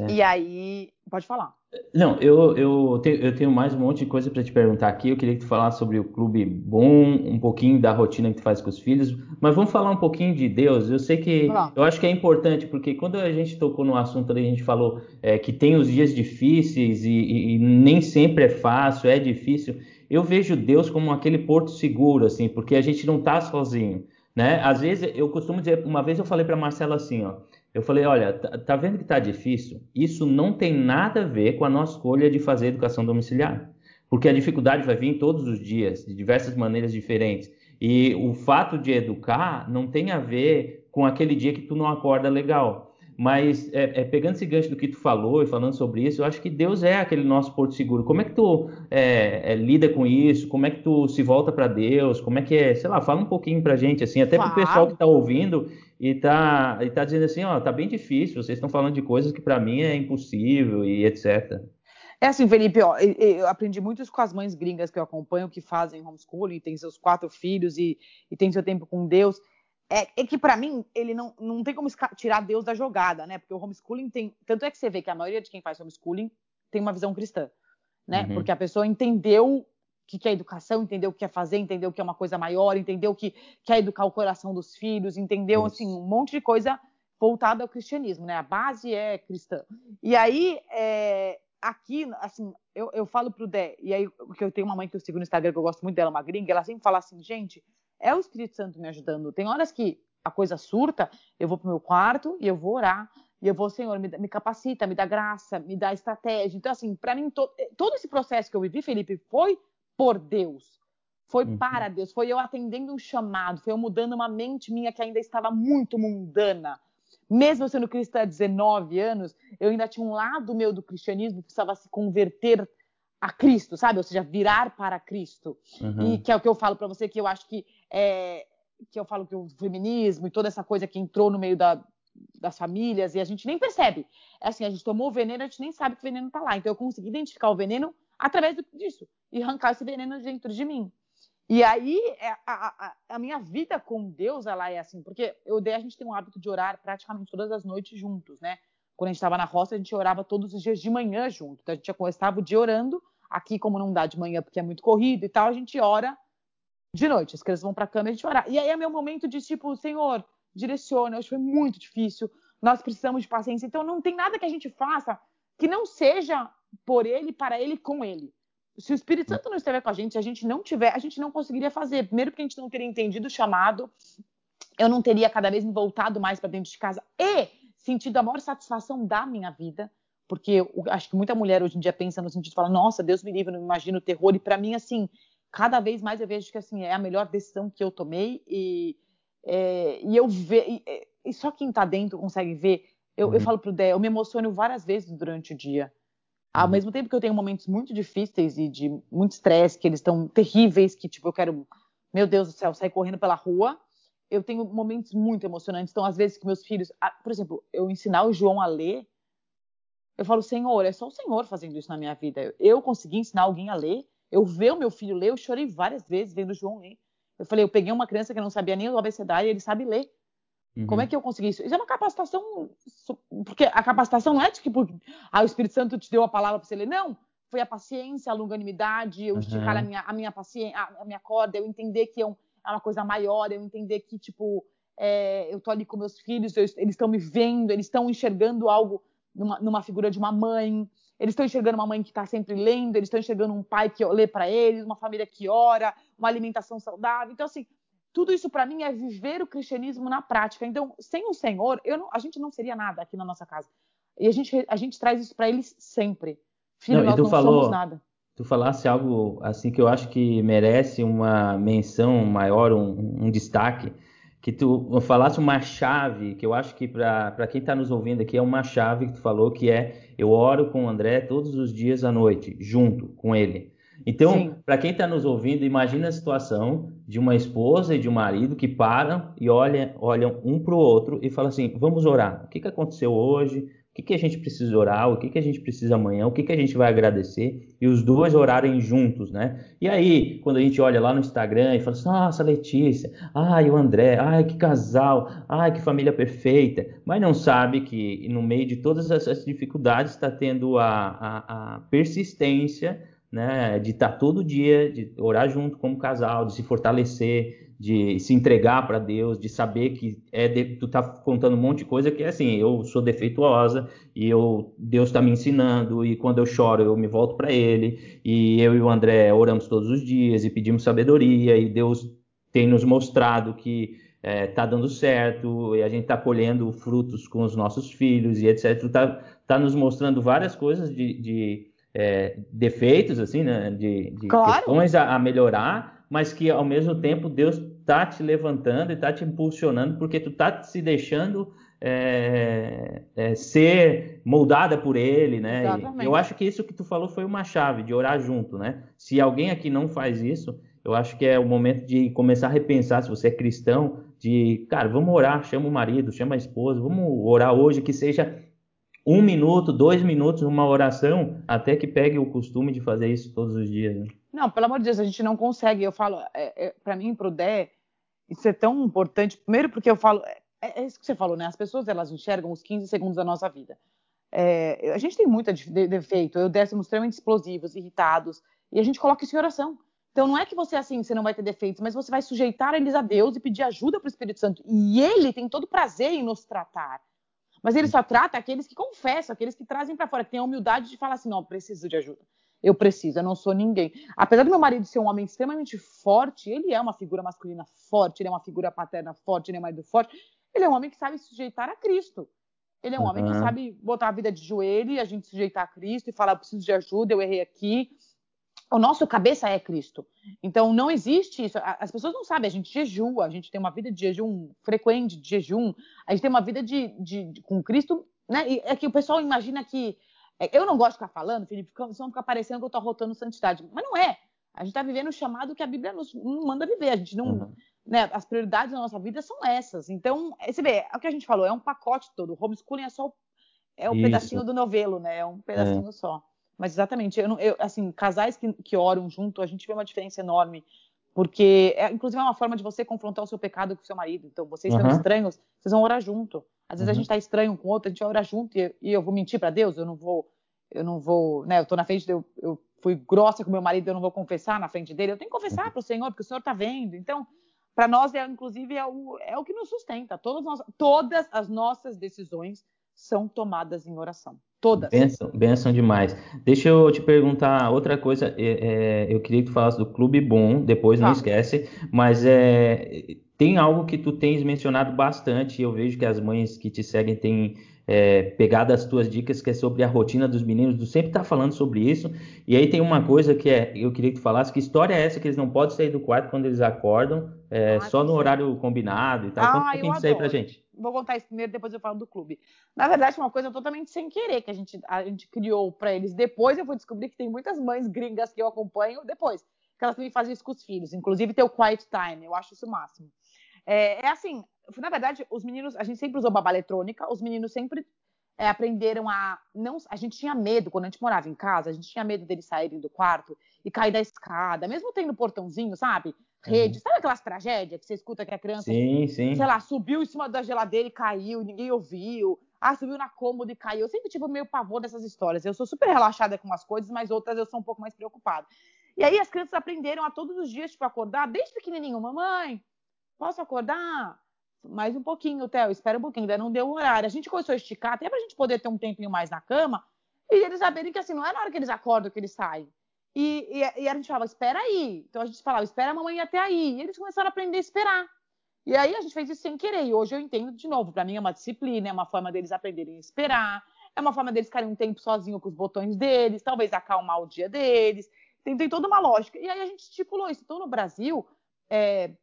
É. E aí, pode falar. Não, eu, eu, tenho, eu tenho mais um monte de coisa para te perguntar aqui. Eu queria que tu falasse sobre o clube bom, um pouquinho da rotina que tu faz com os filhos, mas vamos falar um pouquinho de Deus. Eu sei que eu acho que é importante, porque quando a gente tocou no assunto ali, a gente falou é, que tem os dias difíceis e, e, e nem sempre é fácil, é difícil. Eu vejo Deus como aquele porto seguro, assim, porque a gente não está sozinho. Né? Às vezes eu costumo dizer, uma vez eu falei para Marcela assim, ó, eu falei, olha, tá, tá vendo que tá difícil? Isso não tem nada a ver com a nossa escolha de fazer educação domiciliar, porque a dificuldade vai vir todos os dias, de diversas maneiras diferentes. E o fato de educar não tem a ver com aquele dia que tu não acorda legal. Mas é, é, pegando esse gancho do que tu falou e falando sobre isso, eu acho que Deus é aquele nosso porto seguro. Como é que tu é, é lida com isso? Como é que tu se volta para Deus? Como é que é? Sei lá, fala um pouquinho pra gente, assim, até para o pessoal que está ouvindo e tá, e tá dizendo assim, ó, tá bem difícil, vocês estão falando de coisas que para mim é impossível e etc. É assim, Felipe, ó, eu aprendi muito com as mães gringas que eu acompanho, que fazem homeschooling, têm seus quatro filhos e, e têm seu tempo com Deus é, é que para mim ele não, não tem como tirar Deus da jogada, né? Porque o homeschooling tem, tanto é que você vê que a maioria de quem faz homeschooling tem uma visão cristã, né? Uhum. Porque a pessoa entendeu o que é educação, entendeu o que é fazer, entendeu o que é uma coisa maior, entendeu que quer educar o coração dos filhos, entendeu assim um monte de coisa voltada ao cristianismo, né? A base é cristã. E aí é, aqui, assim, eu, eu falo pro Dé, e aí porque eu tenho uma mãe que eu sigo no Instagram que eu gosto muito dela, uma gringa, ela sempre fala assim, gente, é o Espírito Santo me ajudando. Tem horas que a coisa surta, eu vou pro meu quarto e eu vou orar. E eu vou, Senhor, me, me capacita, me dá graça, me dá estratégia. Então, assim, para mim, to, todo esse processo que eu vivi, Felipe, foi por Deus. Foi uhum. para Deus. Foi eu atendendo um chamado. Foi eu mudando uma mente minha que ainda estava muito mundana. Mesmo sendo cristã há 19 anos, eu ainda tinha um lado meu do cristianismo que precisava se converter a Cristo, sabe? Ou seja, virar para Cristo. Uhum. E que é o que eu falo para você, que eu acho que é, que eu falo que o feminismo e toda essa coisa que entrou no meio da, das famílias e a gente nem percebe. É assim, a gente tomou o veneno, a gente nem sabe que o veneno está lá. Então eu consegui identificar o veneno através disso e arrancar esse veneno dentro de mim. E aí é, a, a, a, minha vida com Deus ela é assim, porque eu a gente tem um hábito de orar praticamente todas as noites juntos, né? Quando a gente estava na roça, a gente orava todos os dias de manhã junto. Então a gente já o dia orando Aqui, como não dá de manhã porque é muito corrido e tal, a gente ora de noite. As crianças vão para a cama e a gente ora. E aí é meu momento de tipo, Senhor, direciona. Hoje foi muito difícil. Nós precisamos de paciência. Então não tem nada que a gente faça que não seja por ele, para ele, com ele. Se o Espírito Santo não estiver com a gente, a gente não tiver, a gente não conseguiria fazer. Primeiro porque a gente não teria entendido o chamado, eu não teria cada vez me voltado mais para dentro de casa e sentido a maior satisfação da minha vida porque eu acho que muita mulher hoje em dia pensa no sentido de falar, nossa, Deus me livre, não me imagino o terror. E para mim, assim, cada vez mais eu vejo que assim é a melhor decisão que eu tomei e, é, e eu vejo e, e, só quem está dentro consegue ver. Eu, uhum. eu falo pro Dé, eu me emociono várias vezes durante o dia. Ao uhum. mesmo tempo que eu tenho momentos muito difíceis e de muito estresse, que eles estão terríveis, que tipo eu quero, meu Deus do céu, sair correndo pela rua. Eu tenho momentos muito emocionantes. Então, às vezes que meus filhos, por exemplo, eu ensinar o João a ler Eu falo, Senhor, é só o Senhor fazendo isso na minha vida. Eu consegui ensinar alguém a ler, eu ver o meu filho ler, eu chorei várias vezes vendo o João ler. Eu falei, eu peguei uma criança que não sabia nem o abecedário e ele sabe ler. Uhum. Como é que eu consegui isso? Isso é uma capacitação, porque a capacitação não é de que ah, o Espírito Santo te deu a palavra para você ler, não. Foi a paciência, a longanimidade, eu uhum. esticar a minha, a minha paciência, a, minha corda, eu entender que é, um, é uma coisa maior, eu entender que, tipo, é, eu tô ali com meus filhos, eu, eles estão me vendo, eles estão enxergando algo numa, numa, figura de uma mãe, eles estão enxergando uma mãe que está sempre lendo, eles estão enxergando um pai que lê para eles, uma família que ora, uma alimentação saudável. Então, assim, tudo isso para mim é viver o cristianismo na prática. Então, sem o Senhor, não, a gente não seria nada aqui na nossa casa. E a gente, a gente traz isso para eles sempre. Filho, não, nós não falou, somos nada. Tu falasse algo assim que eu acho que merece uma menção maior, um, um destaque que tu falasse uma chave, que eu acho que para quem está nos ouvindo aqui é uma chave que tu falou, que é eu oro com o André todos os dias à noite, junto com ele. Então, para quem está nos ouvindo, imagina a situação de uma esposa e de um marido que param e olham, olham um para o outro e falam assim: vamos orar. O que, que aconteceu hoje? O que, que a gente precisa orar, o que, que a gente precisa amanhã, o que, que a gente vai agradecer, e os dois orarem juntos, né? E aí, quando a gente olha lá no Instagram e fala assim, nossa, Letícia, ai, o André, ai, que casal, ai, que família perfeita, mas não sabe que no meio de todas essas dificuldades está tendo a, a, a persistência, né, de estar tá todo dia, de orar junto como casal, de se fortalecer, de se entregar para Deus, de saber que é de, tu tá contando um monte de coisa que é assim, eu sou defeituosa e eu Deus está me ensinando e quando eu choro eu me volto para Ele e eu e o André oramos todos os dias e pedimos sabedoria e Deus tem nos mostrado que é, tá dando certo e a gente está colhendo frutos com os nossos filhos e etc. Tá, tá nos mostrando várias coisas de, de é, defeitos assim, né, de, de claro. questões a, a melhorar mas que ao mesmo tempo Deus está te levantando e está te impulsionando, porque tu está se deixando é, é, ser moldada por Ele, né? eu acho que isso que tu falou foi uma chave de orar junto, né? Se alguém aqui não faz isso, eu acho que é o momento de começar a repensar, se você é cristão, de, cara, vamos orar, chama o marido, chama a esposa, vamos orar hoje, que seja um minuto, dois minutos, uma oração, até que pegue o costume de fazer isso todos os dias. Né? Não, pelo amor de Deus, a gente não consegue. Eu falo, é, é, para mim, para o Dé, isso é tão importante. Primeiro, porque eu falo, é, é, isso que você falou, né? As pessoas elas enxergam os 15 segundos da nossa vida. É, a gente tem muito defeito. Eu Dé somos extremamente explosivos, irritados, e a gente coloca isso em oração. Então não é que você assim, você não vai ter defeitos, mas você vai sujeitar eles a Deus e pedir ajuda para o Espírito Santo. E ele tem todo prazer em nos tratar. Mas ele só trata aqueles que confessam, aqueles que trazem para fora, que têm a humildade de falar assim: não, preciso de ajuda. Eu preciso, eu não sou ninguém. Apesar do meu marido ser um homem extremamente forte, ele é uma figura masculina forte, ele é uma figura paterna forte, ele é um marido forte. Ele é um homem que sabe sujeitar a Cristo. Ele é um uhum. homem que sabe botar a vida de joelho e a gente sujeitar a Cristo e falar: eu preciso de ajuda, eu errei aqui. O nosso cabeça é Cristo. Então não existe isso. As pessoas não sabem, a gente jejua, a gente tem uma vida de jejum frequente, de jejum, a gente tem uma vida de, de, de com Cristo, né? E é que o pessoal imagina que. É, eu não gosto de ficar falando, Felipe, senão fica parecendo que eu estou rotando santidade. Mas não é. A gente está vivendo o chamado que a Bíblia nos manda viver. A gente não. Uhum. Né, as prioridades da nossa vida são essas. Então, você vê, é o que a gente falou, é um pacote todo. O homeschooling é só o, é um pedacinho do novelo, né? É um pedacinho é. só. Mas exatamente, eu, eu, assim, casais que, que oram junto, a gente vê uma diferença enorme. Porque, é, inclusive, é uma forma de você confrontar o seu pecado com o seu marido. Então, vocês estão uhum. estranhos, vocês vão orar junto. Às vezes uhum. a gente está estranho um com o outro, a gente vai orar junto e, e, eu vou mentir para Deus, eu não vou, eu não vou, né? Eu tô na frente, eu, eu fui grossa com meu marido, eu não vou confessar na frente dele. Eu tenho que confessar uhum. para o Senhor, porque o Senhor está vendo. Então, para nós, é, inclusive, é o, é o que nos sustenta. Todas, todas as nossas decisões são tomadas em oração. Todas. Benção, benção demais. Deixa eu te perguntar outra coisa. É, é, eu queria que tu falasse do Clube Bom, depois não ah. esquece. Mas é, tem algo que tu tens mencionado bastante. Eu vejo que as mães que te seguem têm é, pegado as tuas dicas, que é sobre a rotina dos meninos. Tu sempre tá falando sobre isso. E aí tem uma coisa que é, eu queria que tu falasse. Que história é essa que eles não podem sair do quarto quando eles acordam, é, ah, só no horário combinado e tal? Ah, Conta um pouquinho disso aí pra gente vou contar isso primeiro, depois eu falo do clube. Na verdade, uma coisa totalmente sem querer que a gente, a gente criou para eles. Depois eu vou descobrir que tem muitas mães gringas que eu acompanho depois, que elas também fazem isso com os filhos, inclusive ter o quiet time, eu acho isso o máximo. É, é assim, na verdade, os meninos, a gente sempre usou babá eletrônica, os meninos sempre é, aprenderam a não. A gente tinha medo quando a gente morava em casa, a gente tinha medo deles saírem do quarto e cair da escada, mesmo tendo portãozinho, sabe? Rede, uhum. sabe aquelas tragédias que você escuta que a criança, sim, sim. sei lá, subiu em cima da geladeira e caiu, ninguém ouviu. Ah, subiu na cômoda e caiu. Eu sempre tive meio pavor dessas histórias. Eu sou super relaxada com umas coisas, mas outras eu sou um pouco mais preocupada. E aí as crianças aprenderam a todos os dias, tipo, acordar desde pequenininho. Mamãe, posso acordar? mais um pouquinho, Theo, espera um pouquinho, ainda não deu o horário. A gente começou a esticar até pra gente poder ter um tempinho mais na cama e eles saberem que assim, não é na hora que eles acordam que eles saem. E, e, e a gente falava, espera aí. Então a gente falava, espera a mamãe até aí. E eles começaram a aprender a esperar. E aí a gente fez isso sem querer. E hoje eu entendo de novo, para mim é uma disciplina, é uma forma deles aprenderem a esperar, é uma forma deles ficarem um tempo sozinho com os botões deles, talvez acalmar o dia deles. Tem, tem toda uma lógica. E aí a gente estipulou isso. Então no Brasil, é,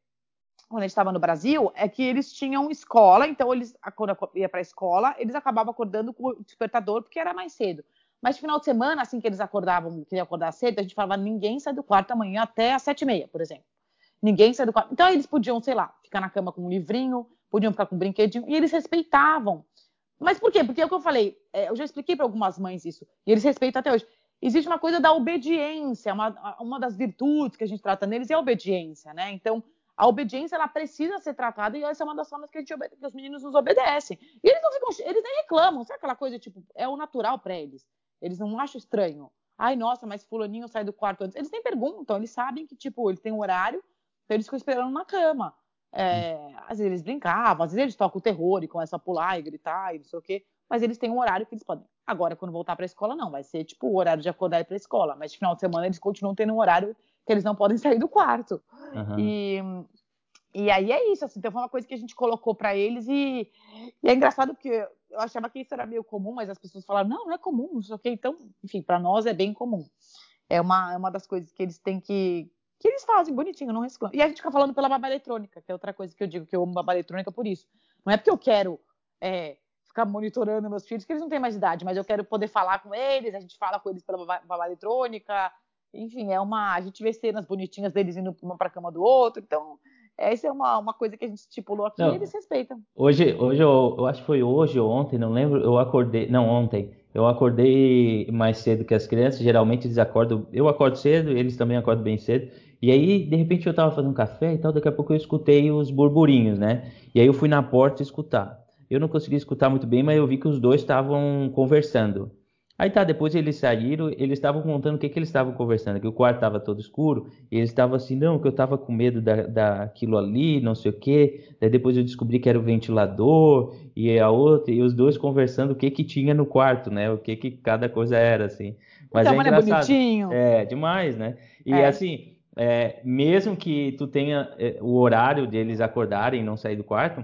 quando a gente estava no Brasil, é que eles tinham escola, então eles, quando ia para a escola, eles acabavam acordando com o despertador porque era mais cedo. Mas final de semana, assim que eles acordavam, queriam acordar cedo, a gente falava, ninguém sai do quarto amanhã até às sete e meia, por exemplo. Ninguém sai do quarto. Então eles podiam, sei lá, ficar na cama com um livrinho, podiam ficar com um brinquedinho, e eles respeitavam. Mas por quê? Porque é o que eu falei, é, eu já expliquei para algumas mães isso, e eles respeitam até hoje. Existe uma coisa da obediência, uma, uma das virtudes que a gente trata neles é a obediência, né? Então, a obediência ela precisa ser tratada e essa é uma das formas que, gente, que os meninos nos obedecem. E eles não ficam, eles nem reclamam, sabe aquela coisa tipo, é o natural para eles. Eles não acham estranho. Ai, nossa, mas fulaninho sai do quarto antes. Eles nem perguntam, eles sabem que tipo, ele tem um horário, então eles ficam esperando na cama. É, às vezes eles brincavam, às vezes eles tocam o terror e começam a pular e gritar e não sei o quê, mas eles têm um horário que eles podem. Agora, quando voltar para a escola, não, vai ser tipo o horário de acordar e ir para a escola, mas de final de semana eles continuam tendo um horário que eles não podem sair do quarto. Uhum. E, e aí é isso, assim, então foi uma coisa que a gente colocou para eles e, e, é engraçado porque eu achava que isso era meio comum, mas as pessoas falaram, não, não é comum, não sei o quê. Então, enfim, para nós é bem comum. É uma, é uma das coisas que eles têm que. que eles fazem bonitinho, não reclamam. E a gente fica falando pela babá eletrônica, que é outra coisa que eu digo, que eu amo babá eletrônica por isso. Não é porque eu quero é, ficar monitorando meus filhos, que eles não têm mais idade, mas eu quero poder falar com eles, a gente fala com eles pela babá eletrônica, enfim, é uma. A gente vê cenas bonitinhas deles indo uma para a cama do outro. Então, essa é uma, uma coisa que a gente estipulou aqui não, e eles respeitam. Hoje, hoje eu, eu, acho que foi hoje ou ontem, não lembro. Eu acordei. Não, ontem. Eu acordei mais cedo que as crianças. Geralmente eles acordam. Eu acordo cedo, eles também acordam bem cedo. E aí, de repente, eu tava fazendo café e tal. Daqui a pouco eu escutei os burburinhos, né? E aí eu fui na porta escutar. Eu não consegui escutar muito bem, mas eu vi que os dois estavam conversando. Aí tá, depois eles saíram, eles estavam contando o que, que eles estavam conversando, que o quarto estava todo escuro, e eles estavam assim, não, que eu estava com medo da, daquilo ali, não sei o quê. Daí depois eu descobri que era o ventilador, e a outra, e os dois conversando o que que tinha no quarto, né? O que que cada coisa era, assim. Mas então, é, engraçado. É bonitinho. É, demais, né? E é. assim, é, mesmo que tu tenha é, o horário deles acordarem e não sair do quarto,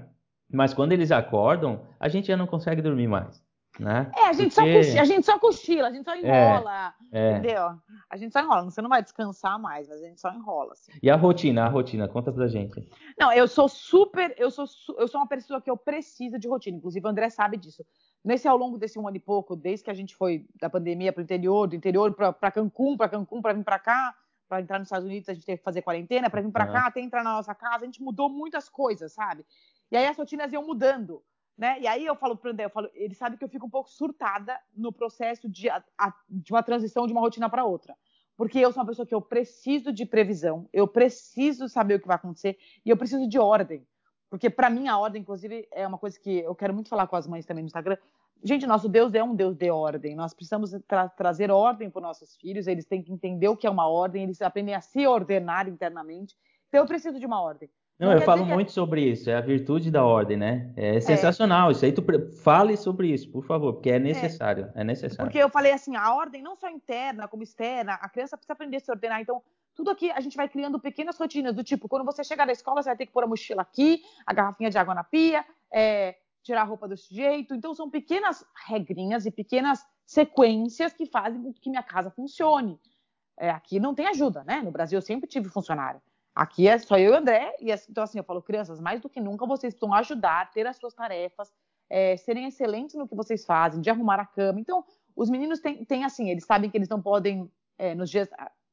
mas quando eles acordam, a gente já não consegue dormir mais. Né? É, a gente, Porque... só cochila, a gente só cochila, a gente só é, enrola, é, é. entendeu? A gente só enrola, você não vai descansar mais, mas a gente só enrola. Assim. E a rotina, a rotina, conta pra gente. Não, eu sou super, eu sou, eu sou uma pessoa que eu preciso de rotina, inclusive o André sabe disso. Nesse ao longo desse um ano e pouco, desde que a gente foi da pandemia para o interior, do interior para Cancún, para Cancún, para vir para cá, para entrar nos Estados Unidos a gente teve que fazer quarentena, para vir para cá, até entrar na nossa casa, a gente mudou muitas coisas, sabe? E aí as rotinas iam mudando. Né? E aí eu falo para o André, eu falo, ele sabe que eu fico um pouco surtada no processo de, a, de uma transição de uma rotina para outra. Porque eu sou uma pessoa que eu preciso de previsão, eu preciso saber o que vai acontecer e eu preciso de ordem. Porque para mim a ordem, inclusive, é uma coisa que eu quero muito falar com as mães também no Instagram. Gente, nosso Deus é um Deus de ordem. Nós precisamos tra trazer ordem para os nossos filhos. Eles têm que entender o que é uma ordem. Eles aprendem a se ordenar internamente. Então eu preciso de uma ordem. Não, eu falo muito sobre isso, é a virtude da ordem, né? É, é. sensacional. É. Isso aí tu fale sobre isso, por favor, porque é necessário, é. é. necessário. Porque eu falei assim, a ordem não só interna como externa, a criança precisa aprender a se ordenar. Então, tudo aqui a gente vai criando pequenas rotinas do tipo, quando você chegar na escola, você vai ter que pôr a mochila aqui, a garrafinha de água na pia, é, tirar a roupa desse jeito. Então, são pequenas regrinhas e pequenas sequências que fazem com que minha casa funcione. É, aqui não tem ajuda, né? No Brasil eu sempre tive funcionário. Aqui é só eu e o André, e então assim, eu falo, crianças, mais do que nunca vocês precisam ajudar, ter as suas tarefas, é, serem excelentes no que vocês fazem, de arrumar a cama. Então, os meninos têm, têm assim, eles sabem que eles não podem, é, nos dias.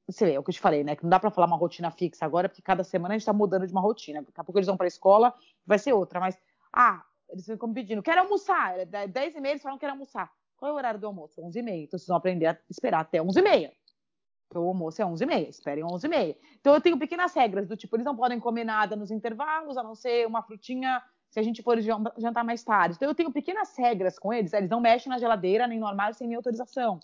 Você vê, é o que eu te falei, né? Que não dá para falar uma rotina fixa agora, porque cada semana a gente está mudando de uma rotina. Daqui a pouco eles vão para a escola, vai ser outra. Mas, ah, eles ficam me pedindo, quero almoçar. É 10 e meia, eles falam que quero almoçar. Qual é o horário do almoço? 11 e meia. Então vocês vão aprender a esperar até 11 e meia. Então o almoço é 11 e meia, esperem 11 e meia. Então eu tenho pequenas regras, do tipo, eles não podem comer nada nos intervalos, a não ser uma frutinha se a gente for jantar mais tarde. Então eu tenho pequenas regras com eles, eles não mexem na geladeira nem no armário sem minha autorização.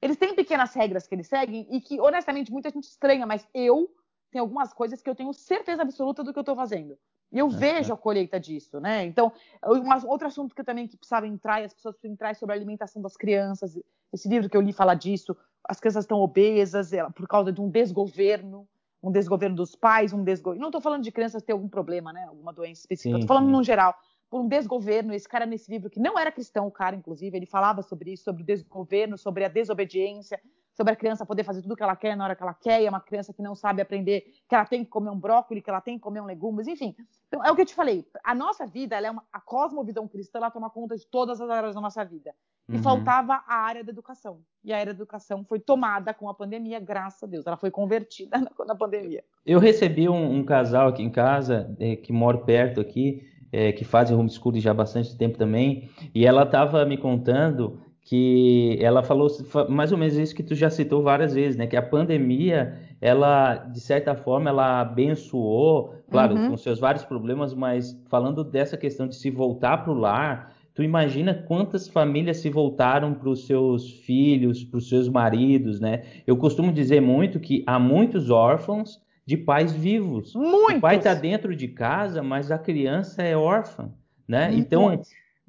Eles têm pequenas regras que eles seguem e que, honestamente, muita gente estranha, mas eu tenho algumas coisas que eu tenho certeza absoluta do que eu estou fazendo. E eu vejo a colheita disso, né? Então, um outro assunto que eu também que precisava entrar, e as pessoas precisam entrar, é sobre a alimentação das crianças. Esse livro que eu li fala disso. As crianças estão obesas por causa de um desgoverno, um desgoverno dos pais, um desgoverno. Não estou falando de crianças ter algum problema, né? Alguma doença específica. Estou falando sim. no geral por um desgoverno. Esse cara nesse livro, que não era cristão, o cara, inclusive, ele falava sobre isso, sobre o desgoverno, sobre a desobediência, sobre a criança poder fazer tudo o que ela quer na hora que ela quer, e é uma criança que não sabe aprender que ela tem que comer um brócolis, que ela tem que comer um legumes, enfim. Então, é o que eu te falei, a nossa vida, ela é uma, a cosmovisão cristã, ela toma conta de todas as áreas da nossa vida. E uhum. faltava a área da educação. E a área da educação foi tomada com a pandemia, graças a Deus. Ela foi convertida na, na pandemia. Eu recebi um, um casal aqui em casa, é, que mora perto aqui, é, que fazem homeschooling já há bastante tempo também, e ela estava me contando que ela falou mais ou menos isso que tu já citou várias vezes, né? Que a pandemia, ela de certa forma, ela abençoou, claro, uhum. com seus vários problemas, mas falando dessa questão de se voltar para o lar, tu imagina quantas famílias se voltaram para os seus filhos, para os seus maridos, né? Eu costumo dizer muito que há muitos órfãos de pais vivos. Muitos. O pai está dentro de casa, mas a criança é órfã, né? Muito. Então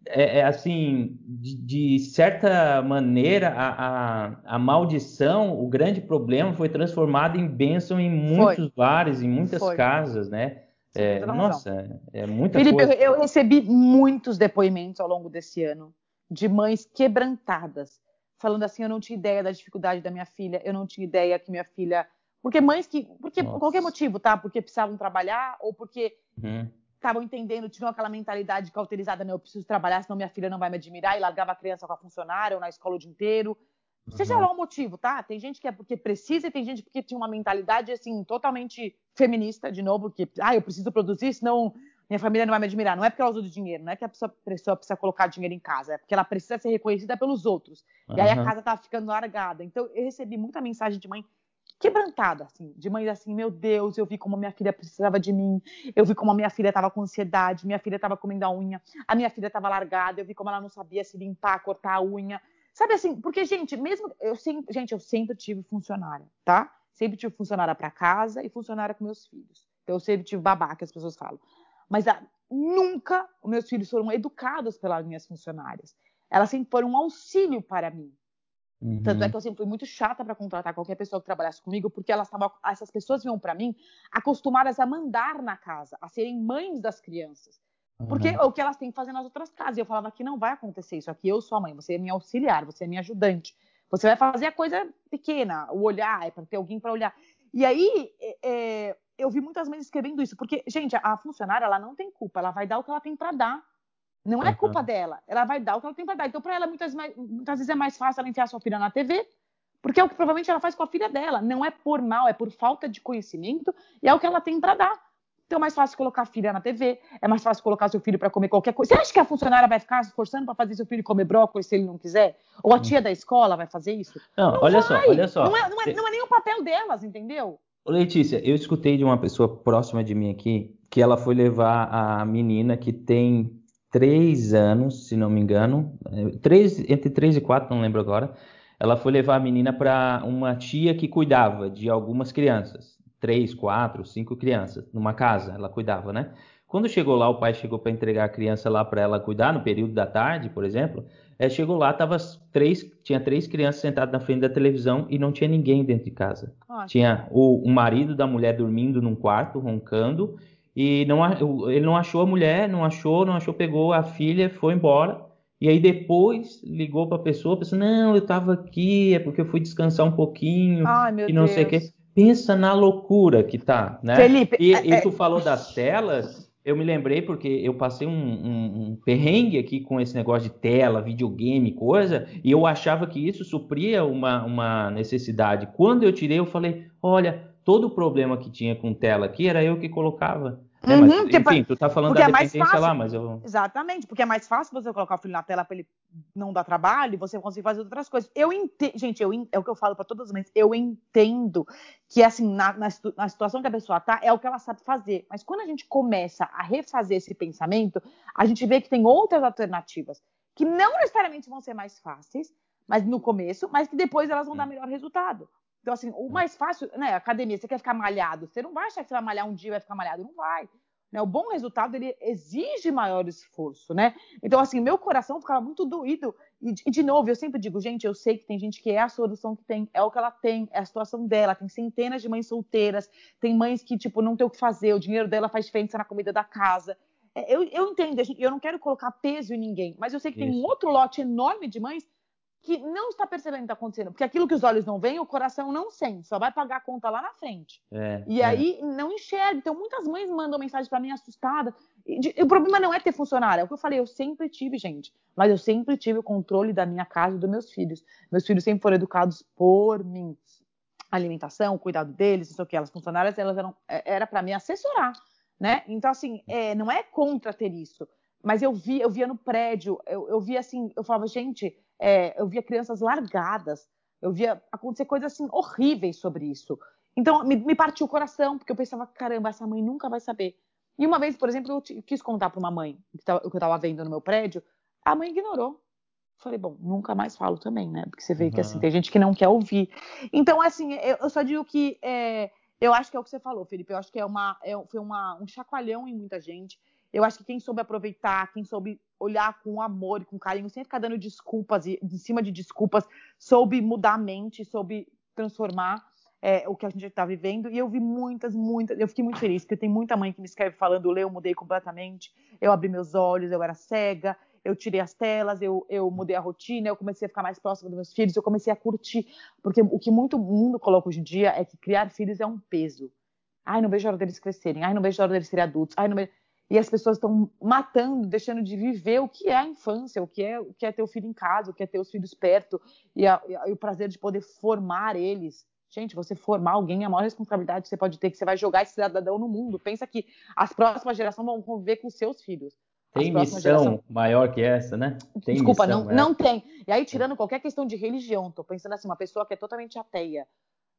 é, é, assim, de, de, certa maneira, a, a, a, maldição, o grande problema foi transformado em bênção em muitos foi. lares, em muitas foi. casas, né? É, nossa, é muita Felipe, coisa. Eu, eu recebi muitos depoimentos ao longo desse ano de mães quebrantadas, falando assim, eu não tinha ideia da dificuldade da minha filha, eu não tinha ideia que minha filha porque mães que. Porque por qualquer motivo, tá? Porque precisavam trabalhar, ou porque uhum estavam entendendo, tinham aquela mentalidade cauterizada, não, eu preciso trabalhar, senão minha filha não vai me admirar, e largava a criança com a funcionária ou na escola o dia inteiro. Seja uhum. lá o motivo, tá? Tem gente que é porque precisa e tem gente porque tinha uma mentalidade, assim, totalmente feminista, de novo, que, ah, eu preciso produzir, senão minha família não vai me admirar. Não é porque ela usa o dinheiro, não é que a pessoa, pessoa precisa colocar dinheiro em casa, é porque ela precisa ser reconhecida pelos outros. Uhum. E aí a casa tá ficando largada. Então, eu recebi muita mensagem de mãe quebrantada, assim, de mãe assim, meu Deus, eu vi como minha filha precisava de mim, eu vi como a minha filha estava com ansiedade, minha filha estava comendo a unha, a minha filha estava largada, eu vi como ela não sabia se limpar, cortar a unha, sabe assim, porque gente, mesmo eu sempre, gente, eu sempre tive funcionária, tá? Sempre tive funcionária para casa e funcionária com meus filhos. Então, eu sempre tive babá, que as pessoas falam. Mas a, nunca os meus filhos foram educados pelas minhas funcionárias. Elas sempre foram um auxílio para mim. Uhum. Tanto é que eu sempre fui muito chata para contratar qualquer pessoa que trabalhasse comigo, porque elas tavam, essas pessoas vinham para mim acostumadas a mandar na casa, a serem mães das crianças. Porque uhum. o que elas têm que fazer nas outras casas. E eu falava que não vai acontecer isso aqui. Eu sou a mãe, você é minha auxiliar, você é minha ajudante. Você vai fazer a coisa pequena, o olhar, é para ter alguém para olhar. E aí é, é, eu vi muitas mães escrevendo isso, porque, gente, a, a funcionária ela não tem culpa, ela vai dar o que ela tem para dar. Não é culpa dela. Ela vai dar o que ela tem para dar. Então, para ela, muitas, muitas vezes é mais fácil ela enfiar sua filha na TV, porque é o que provavelmente ela faz com a filha dela. Não é por mal, é por falta de conhecimento e é o que ela tem para dar. Então é mais fácil colocar a filha na TV, é mais fácil colocar seu filho para comer qualquer coisa. Você acha que a funcionária vai ficar se esforçando para fazer seu filho comer brócolis se ele não quiser? Ou a tia da escola vai fazer isso? Não, não olha vai. só, olha só. Não é, não, é, não é nem o papel delas, entendeu? Letícia, eu escutei de uma pessoa próxima de mim aqui que ela foi levar a menina que tem três anos, se não me engano, é, três, entre três e quatro, não lembro agora, ela foi levar a menina para uma tia que cuidava de algumas crianças, três, quatro, cinco crianças, numa casa, ela cuidava, né? Quando chegou lá, o pai chegou para entregar a criança lá para ela cuidar, no período da tarde, por exemplo, é, chegou lá, tava três, tinha três crianças sentadas na frente da televisão e não tinha ninguém dentro de casa. Tinha o, o marido da mulher dormindo num quarto, roncando, e não, ele não achou a mulher, não achou, não achou, pegou a filha, foi embora. E aí depois ligou para a pessoa, pensou, não, eu estava aqui, é porque eu fui descansar um pouquinho Ai, e não Deus. sei o quê. Pensa na loucura que tá, né? Felipe, e, é, e tu falou das telas, eu me lembrei porque eu passei um, um, um, perrengue aqui com esse negócio de tela, videogame, coisa, e eu achava que isso supria uma, uma necessidade. Quando eu tirei, eu falei, olha, todo o problema que tinha com tela aqui era eu que colocava. É, mas, uhum, enfim, tu tá falando da é dependência fácil, lá, mas eu... Exatamente, porque é mais fácil você colocar o filho na tela para ele não dar trabalho e você conseguir fazer outras coisas. Eu entendo, gente, eu, é o que eu falo para todas as mães, eu entendo que, assim, na, na, na, situação que a pessoa tá, é o que ela sabe fazer. Mas quando a gente começa a refazer esse pensamento, a gente vê que tem outras alternativas, que não necessariamente vão ser mais fáceis, mas no começo, mas que depois elas vão dar melhor resultado. Então, assim, o mais fácil, né, academia, você quer ficar malhado, você não vai achar que você vai malhar um dia e vai ficar malhado, não vai. Né? O bom resultado, ele exige maior esforço, né? Então, assim, meu coração ficava muito doído. E, e, de novo, eu sempre digo, gente, eu sei que tem gente que é a solução que tem, é o que ela tem, é a situação dela. Tem centenas de mães solteiras, tem mães que, tipo, não tem o que fazer, o dinheiro dela faz diferença na comida da casa. É, eu, eu entendo, eu não quero colocar peso em ninguém, mas eu sei que Isso. tem um outro lote enorme de mães que não está percebendo o que está acontecendo. Porque aquilo que os olhos não veem, o coração não sente, só vai pagar a conta lá na frente. É, e é. aí não enxerga. Então, muitas mães mandam mensagem para mim assustada. E, o problema não é ter funcionário, é o que eu falei, eu sempre tive, gente. Mas eu sempre tive o controle da minha casa e dos meus filhos. Meus filhos sempre foram educados por mim. Alimentação, cuidado deles, não sei o que. Elas funcionárias, elas eram, é, era para me assessorar, né? Então, assim, é, não é contra ter isso. Mas eu via, eu via no prédio, eu, eu via assim, eu falava, gente, é, eu via crianças largadas, eu via acontecer coisas assim horríveis sobre isso. Então me, me partiu o coração, porque eu pensava, caramba, essa mãe nunca vai saber. E uma vez, por exemplo, eu quis contar para uma mãe o que eu estava vendo no meu prédio, a mãe ignorou. Falei, bom, nunca mais falo também, né? Porque você vê uhum. que assim, tem gente que não quer ouvir. Então, assim, eu, eu só digo que é, eu acho que é o que você falou, Felipe. Eu acho que é uma, é, foi uma, um chacoalhão em muita gente. Eu acho que quem soube aproveitar, quem soube olhar com amor e com carinho, sem ficar dando desculpas e em cima de desculpas, soube mudar a mente, soube transformar é, o que a gente está vivendo. E eu vi muitas, muitas. Eu fiquei muito feliz, porque tem muita mãe que me escreve falando: Lê, eu mudei completamente, eu abri meus olhos, eu era cega, eu tirei as telas, eu, eu mudei a rotina, eu comecei a ficar mais próximo dos meus filhos, eu comecei a curtir. Porque o que muito mundo coloca hoje em dia é que criar filhos é um peso. Ai, não vejo a hora deles crescerem. Ai, não vejo a hora deles serem adultos. Ai, não vejo e as pessoas estão matando, deixando de viver o que é a infância, o que é o que é ter o filho em casa, o que é ter os filhos perto e, a, e, o prazer de poder formar eles. Gente, você formar alguém é a maior responsabilidade que você pode ter, que você vai jogar esse cidadão no mundo. Pensa que as próximas gerações vão conviver com seus filhos. Tem missão gerações... maior que essa, né? Tem Desculpa, missão, não, é. não tem. E aí, tirando qualquer questão de religião, tô pensando assim, uma pessoa que é totalmente ateia,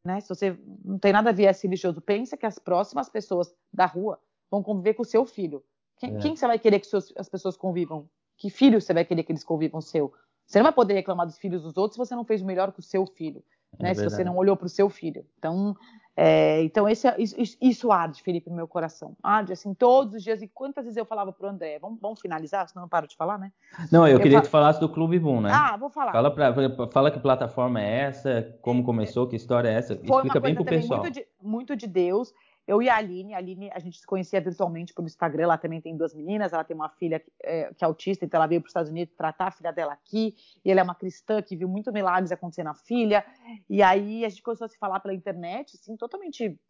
né? Se você não tem nada a ver esse religioso, pensa que as próximas pessoas da rua vão conviver com o seu filho. Quem, é. quem você vai querer que seus, as pessoas convivam? Que filho você vai querer que eles convivam seu? Você não vai poder reclamar dos filhos dos outros se você não fez o melhor com o seu filho, é né? se você não olhou para o seu filho. Então, é, então esse, isso, isso, arde, Felipe, no meu coração. Arde, assim, todos os dias. E quantas vezes eu falava para o André, vamos, vamos, finalizar, senão eu paro de falar, né? Não, eu, eu queria falo... que falasse do Clube Boom, né? Ah, vou falar. Fala, pra, fala que plataforma é essa, como começou, que história é essa. Foi Explica bem pro pessoal. Muito de, muito de Deus. Eu e a Aline, a Aline, a gente se conhecia virtualmente pelo Instagram, ela também tem duas meninas, ela tem uma filha é, que é autista, então ela veio para os Estados Unidos tratar a filha dela aqui, e ela é uma cristã que viu muito milagres acontecer na filha, e aí a gente começou a se falar pela internet, assim, totalmente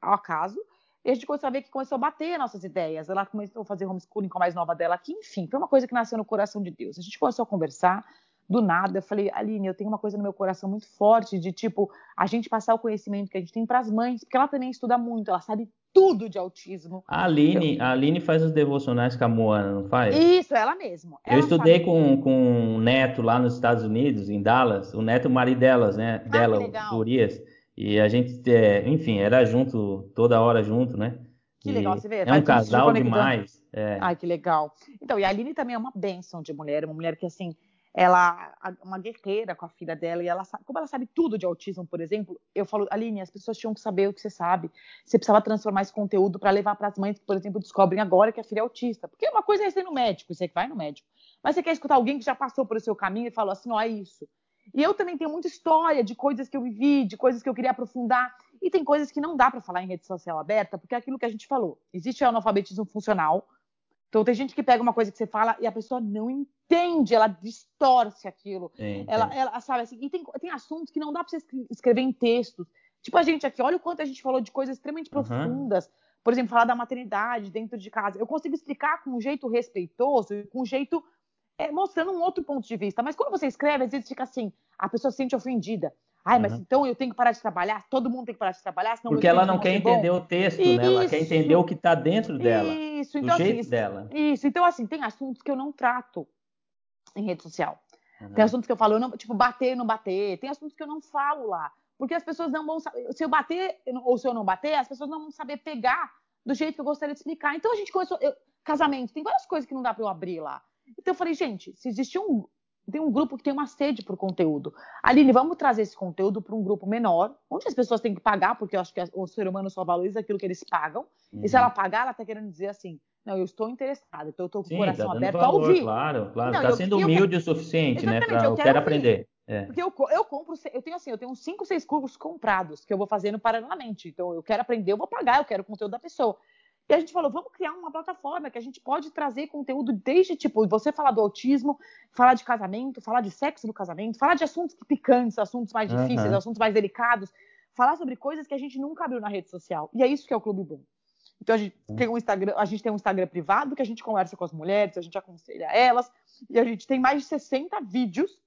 ao acaso, e a gente começou a ver que começou a bater nossas ideias, ela começou a fazer homeschooling com a mais nova dela aqui, enfim, foi uma coisa que nasceu no coração de Deus. A gente começou a conversar, do nada, eu falei, Aline, eu tenho uma coisa no meu coração muito forte de tipo a gente passar o conhecimento que a gente tem para as mães, porque ela também estuda muito, ela sabe tudo de autismo. A Aline, eu... a Aline faz os devocionais com a Moana, não faz? Isso, ela mesma. eu estudei com, com um neto lá nos Estados Unidos, em Dallas, o neto marido delas, né? Ah, dela, o Urias. E a gente, é, enfim, era junto, toda hora junto, né? Que legal, você vê. É um casal demais. É. Ai, que legal. Então, e a Aline também é uma bênção de mulher, uma mulher que, assim, ela uma guerreira com a filha dela e ela como ela sabe tudo de autismo, por exemplo, eu falo, Aline, as pessoas tinham que saber o que você sabe. Você precisava transformar esse conteúdo para levar para as mães que, por exemplo, descobrem agora que a filha é autista. Porque uma coisa é ser no médico, você que vai no médico. Mas você quer escutar alguém que já passou por seu caminho e falou assim, ó, é isso. E eu também tenho muita história de coisas que eu vivi, de coisas que eu queria aprofundar. E tem coisas que não dá para falar em rede social aberta, porque é aquilo que a gente falou. Existe o analfabetismo funcional, então tem gente que pega uma coisa que você fala e a pessoa não entende, ela distorce aquilo. É, ela, ela, sabe assim, e tem, tem assuntos que não dá para você escrever em textos. Tipo a gente aqui, olha o quanto a gente falou de coisas extremamente profundas. Uhum. Por exemplo, falar da maternidade dentro de casa. Eu consigo explicar com um jeito respeitoso, com um jeito é, mostrando um outro ponto de vista. Mas quando você escreve, às vezes fica assim, a pessoa se sente ofendida. Ai, mas uhum. então eu tenho que parar de trabalhar? Todo mundo tem que parar de trabalhar? Senão Porque ela não quer entender bom? o texto, isso, né? Ela quer entender o que está dentro dela. Isso, então do jeito assim, dela. Isso, então assim, tem assuntos que eu não trato em rede social. Uhum. Tem assuntos que eu falo, eu não, tipo, bater, não bater. Tem assuntos que eu não falo lá. Porque as pessoas não vão saber. Se eu bater ou se eu não bater, as pessoas não vão saber pegar do jeito que eu gostaria de explicar. Então a gente começou. Eu, casamento, tem várias coisas que não dá para eu abrir lá. Então eu falei, gente, se existe um, tem um grupo que tem uma sede por conteúdo. Aline, vamos trazer esse conteúdo para um grupo menor, onde as pessoas têm que pagar, porque eu acho que o ser humano só valoriza aquilo que eles pagam. Uhum. E se ela pagar, ela está querendo dizer assim: não, eu estou interessada, então eu estou com o coração tá aberto valor, a ouvir. Claro, claro. Está sendo humilde eu, o suficiente, né? Pra, eu, quero, quero aprender. É. Porque eu, eu compro, eu tenho assim, eu tenho uns 5, 6 cursos comprados que eu vou fazendo paralelamente. Então, eu quero aprender, eu vou pagar, eu quero o conteúdo da pessoa. E a gente falou, vamos criar uma plataforma que a gente pode trazer conteúdo desde, tipo, você falar do autismo, falar de casamento, falar de sexo no casamento, falar de assuntos picantes, assuntos mais difíceis, uhum. assuntos mais delicados, falar sobre coisas que a gente nunca abriu na rede social. E é isso que é o Clube Boom. Então a gente tem um Instagram, a gente tem um Instagram privado que a gente conversa com as mulheres, a gente aconselha elas, e a gente tem mais de 60 vídeos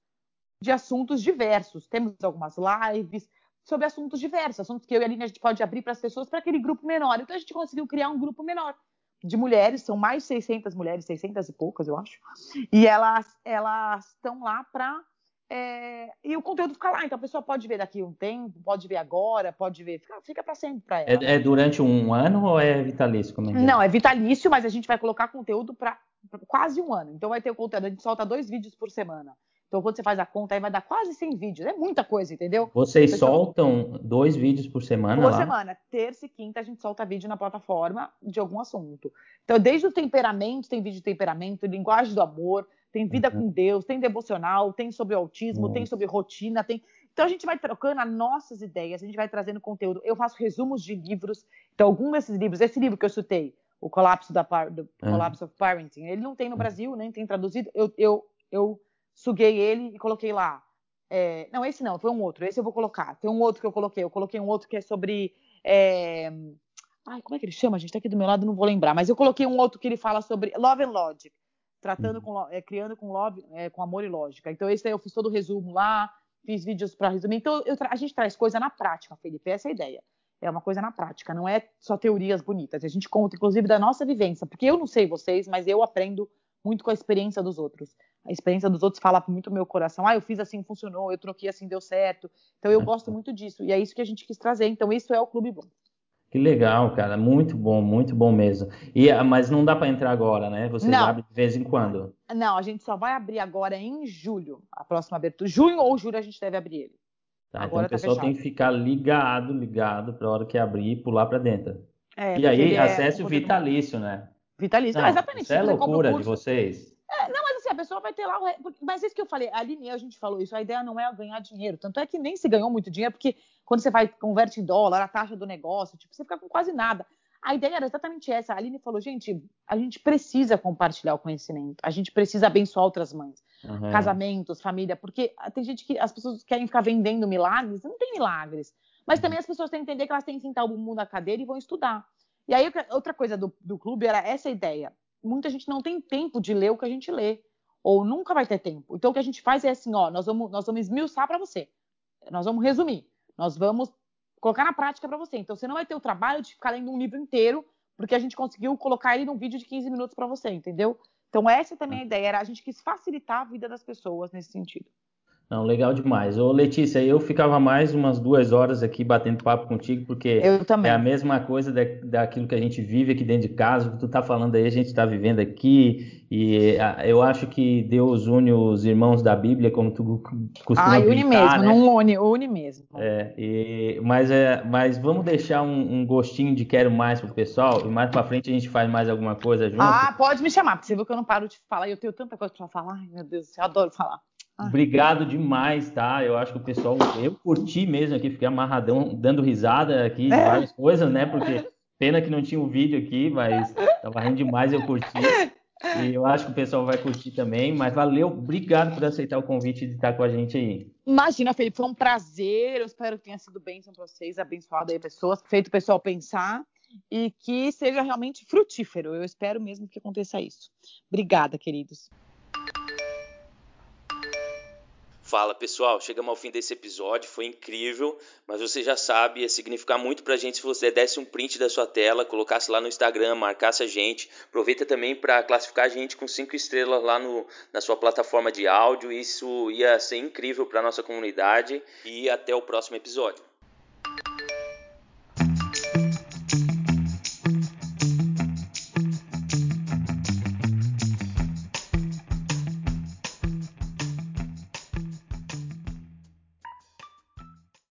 de assuntos diversos. Temos algumas lives, sobre assuntos diversos, assuntos que eu e a Aline a gente pode abrir para as pessoas para aquele grupo menor. Então a gente conseguiu criar um grupo menor de mulheres, são mais de 600 mulheres, 600 e poucas, eu acho. E elas elas estão lá para é, e o conteúdo fica lá, então a pessoa pode ver daqui um tempo, pode ver agora, pode ver, fica, fica para sempre para ela. É, é, durante um ano ou é vitalício? Como é, Não, é vitalício, mas a gente vai colocar conteúdo para quase um ano. Então vai ter o conteúdo, a gente solta dois vídeos por semana. Então, quando você faz a conta, aí vai dar quase 100 vídeos. É muita coisa, entendeu? Vocês soltam dois vídeos por semana Por lá? semana. Terça e quinta a gente solta vídeo na plataforma de algum assunto. Então, desde o temperamento, tem vídeo de temperamento, linguagem do amor, tem vida uhum. com Deus, tem devocional, tem sobre autismo, Nossa. tem sobre rotina, tem... Então, a gente vai trocando as nossas ideias, a gente vai trazendo conteúdo. Eu faço resumos de livros. Então, algum desses livros, esse livro que eu citei, O Colapso, da, do uhum. Collapse of Parenting, ele não tem no Brasil, nem tem traduzido. Eu, eu, eu suguei ele e coloquei lá. É, não, esse não, foi um outro. Esse eu vou colocar. Tem um outro que eu coloquei. Eu coloquei um outro que é sobre. É... Ai, como é que ele chama? A gente tá aqui do meu lado, não vou lembrar. Mas eu coloquei um outro que ele fala sobre Love and Logic. Tratando uhum. com, é, criando com, love, é, com amor e lógica. Então, esse aí eu fiz todo o resumo lá, fiz vídeos para resumir. Então, a gente traz coisa na prática, Felipe. Essa é a ideia. É uma coisa na prática, não é só teorias bonitas. A gente conta, inclusive, da nossa vivência. Porque eu não sei vocês, mas eu aprendo muito com a experiência dos outros. A experiência dos outros fala muito no meu coração. Ah, eu fiz assim, funcionou, eu troquei assim, deu certo. Então eu gosto muito disso. E é isso que a gente quis trazer. Então isso é o Clube Bom. Que legal, cara. Muito bom, muito bom mesmo. E, ah, mas não dá para entrar agora, né? Vocês não. abrem de vez em quando. Não, a gente só vai abrir agora em julho. A próxima abertura. Junho ou julho a gente deve abrir ele. Tá, agora então o tá pessoal tá tem que ficar ligado, ligado para a hora que abrir e pular para dentro. É, e aí, é acesso é vitalício, né? Vitalício. Não, não exatamente. Isso é loucura de vocês. É, não, pessoa vai ter lá. O... Mas isso que eu falei, a Aline, a gente falou isso, a ideia não é ganhar dinheiro. Tanto é que nem se ganhou muito dinheiro, porque quando você vai, converte em dólar, a taxa do negócio, tipo, você fica com quase nada. A ideia era exatamente essa. A Aline falou, gente, a gente precisa compartilhar o conhecimento, a gente precisa abençoar outras mães, uhum. casamentos, família, porque tem gente que as pessoas querem ficar vendendo milagres, não tem milagres. Mas também as pessoas têm que entender que elas têm que sentar o bumbum na cadeira e vão estudar. E aí, outra coisa do, do clube era essa ideia. Muita gente não tem tempo de ler o que a gente lê, ou nunca vai ter tempo. Então, o que a gente faz é assim: ó, nós vamos, nós vamos esmiuçar para você. Nós vamos resumir. Nós vamos colocar na prática para você. Então, você não vai ter o trabalho de ficar lendo um livro inteiro, porque a gente conseguiu colocar ele num vídeo de 15 minutos para você, entendeu? Então, essa também é a ideia. Era a gente quis facilitar a vida das pessoas nesse sentido. Não, legal demais. Ô, Letícia, eu ficava mais umas duas horas aqui batendo papo contigo, porque é a mesma coisa da, daquilo que a gente vive aqui dentro de casa, o que tu tá falando aí, a gente está vivendo aqui, e eu acho que Deus une os irmãos da Bíblia, como tu costuma Ah, une mesmo, né? não une, une mesmo. É, e, mas, é, mas vamos deixar um, um, gostinho de quero mais pro pessoal, e mais pra frente a gente faz mais alguma coisa junto. Ah, pode me chamar, porque você viu que eu não paro de falar, e eu tenho tanta coisa para falar, ai meu Deus, eu adoro falar. Obrigado demais, tá? Eu acho que o pessoal, eu curti mesmo aqui, fiquei amarradão, dando risada aqui de é. várias coisas, né? Porque pena que não tinha o um vídeo aqui, mas tava rindo demais, eu curti. E eu acho que o pessoal vai curtir também, mas valeu, obrigado por aceitar o convite de estar com a gente aí. Imagina, Felipe, foi um prazer, eu espero que tenha sido bênção para vocês, abençoado aí pessoas, feito o pessoal pensar e que seja realmente frutífero. Eu espero mesmo que aconteça isso. Obrigada, queridos. Fala pessoal, chegamos ao fim desse episódio, foi incrível, mas você já sabe, ia significar muito pra gente se você desse um print da sua tela, colocasse lá no Instagram, marcasse a gente. Aproveita também para classificar a gente com cinco estrelas lá no, na sua plataforma de áudio, isso ia ser incrível para nossa comunidade e até o próximo episódio.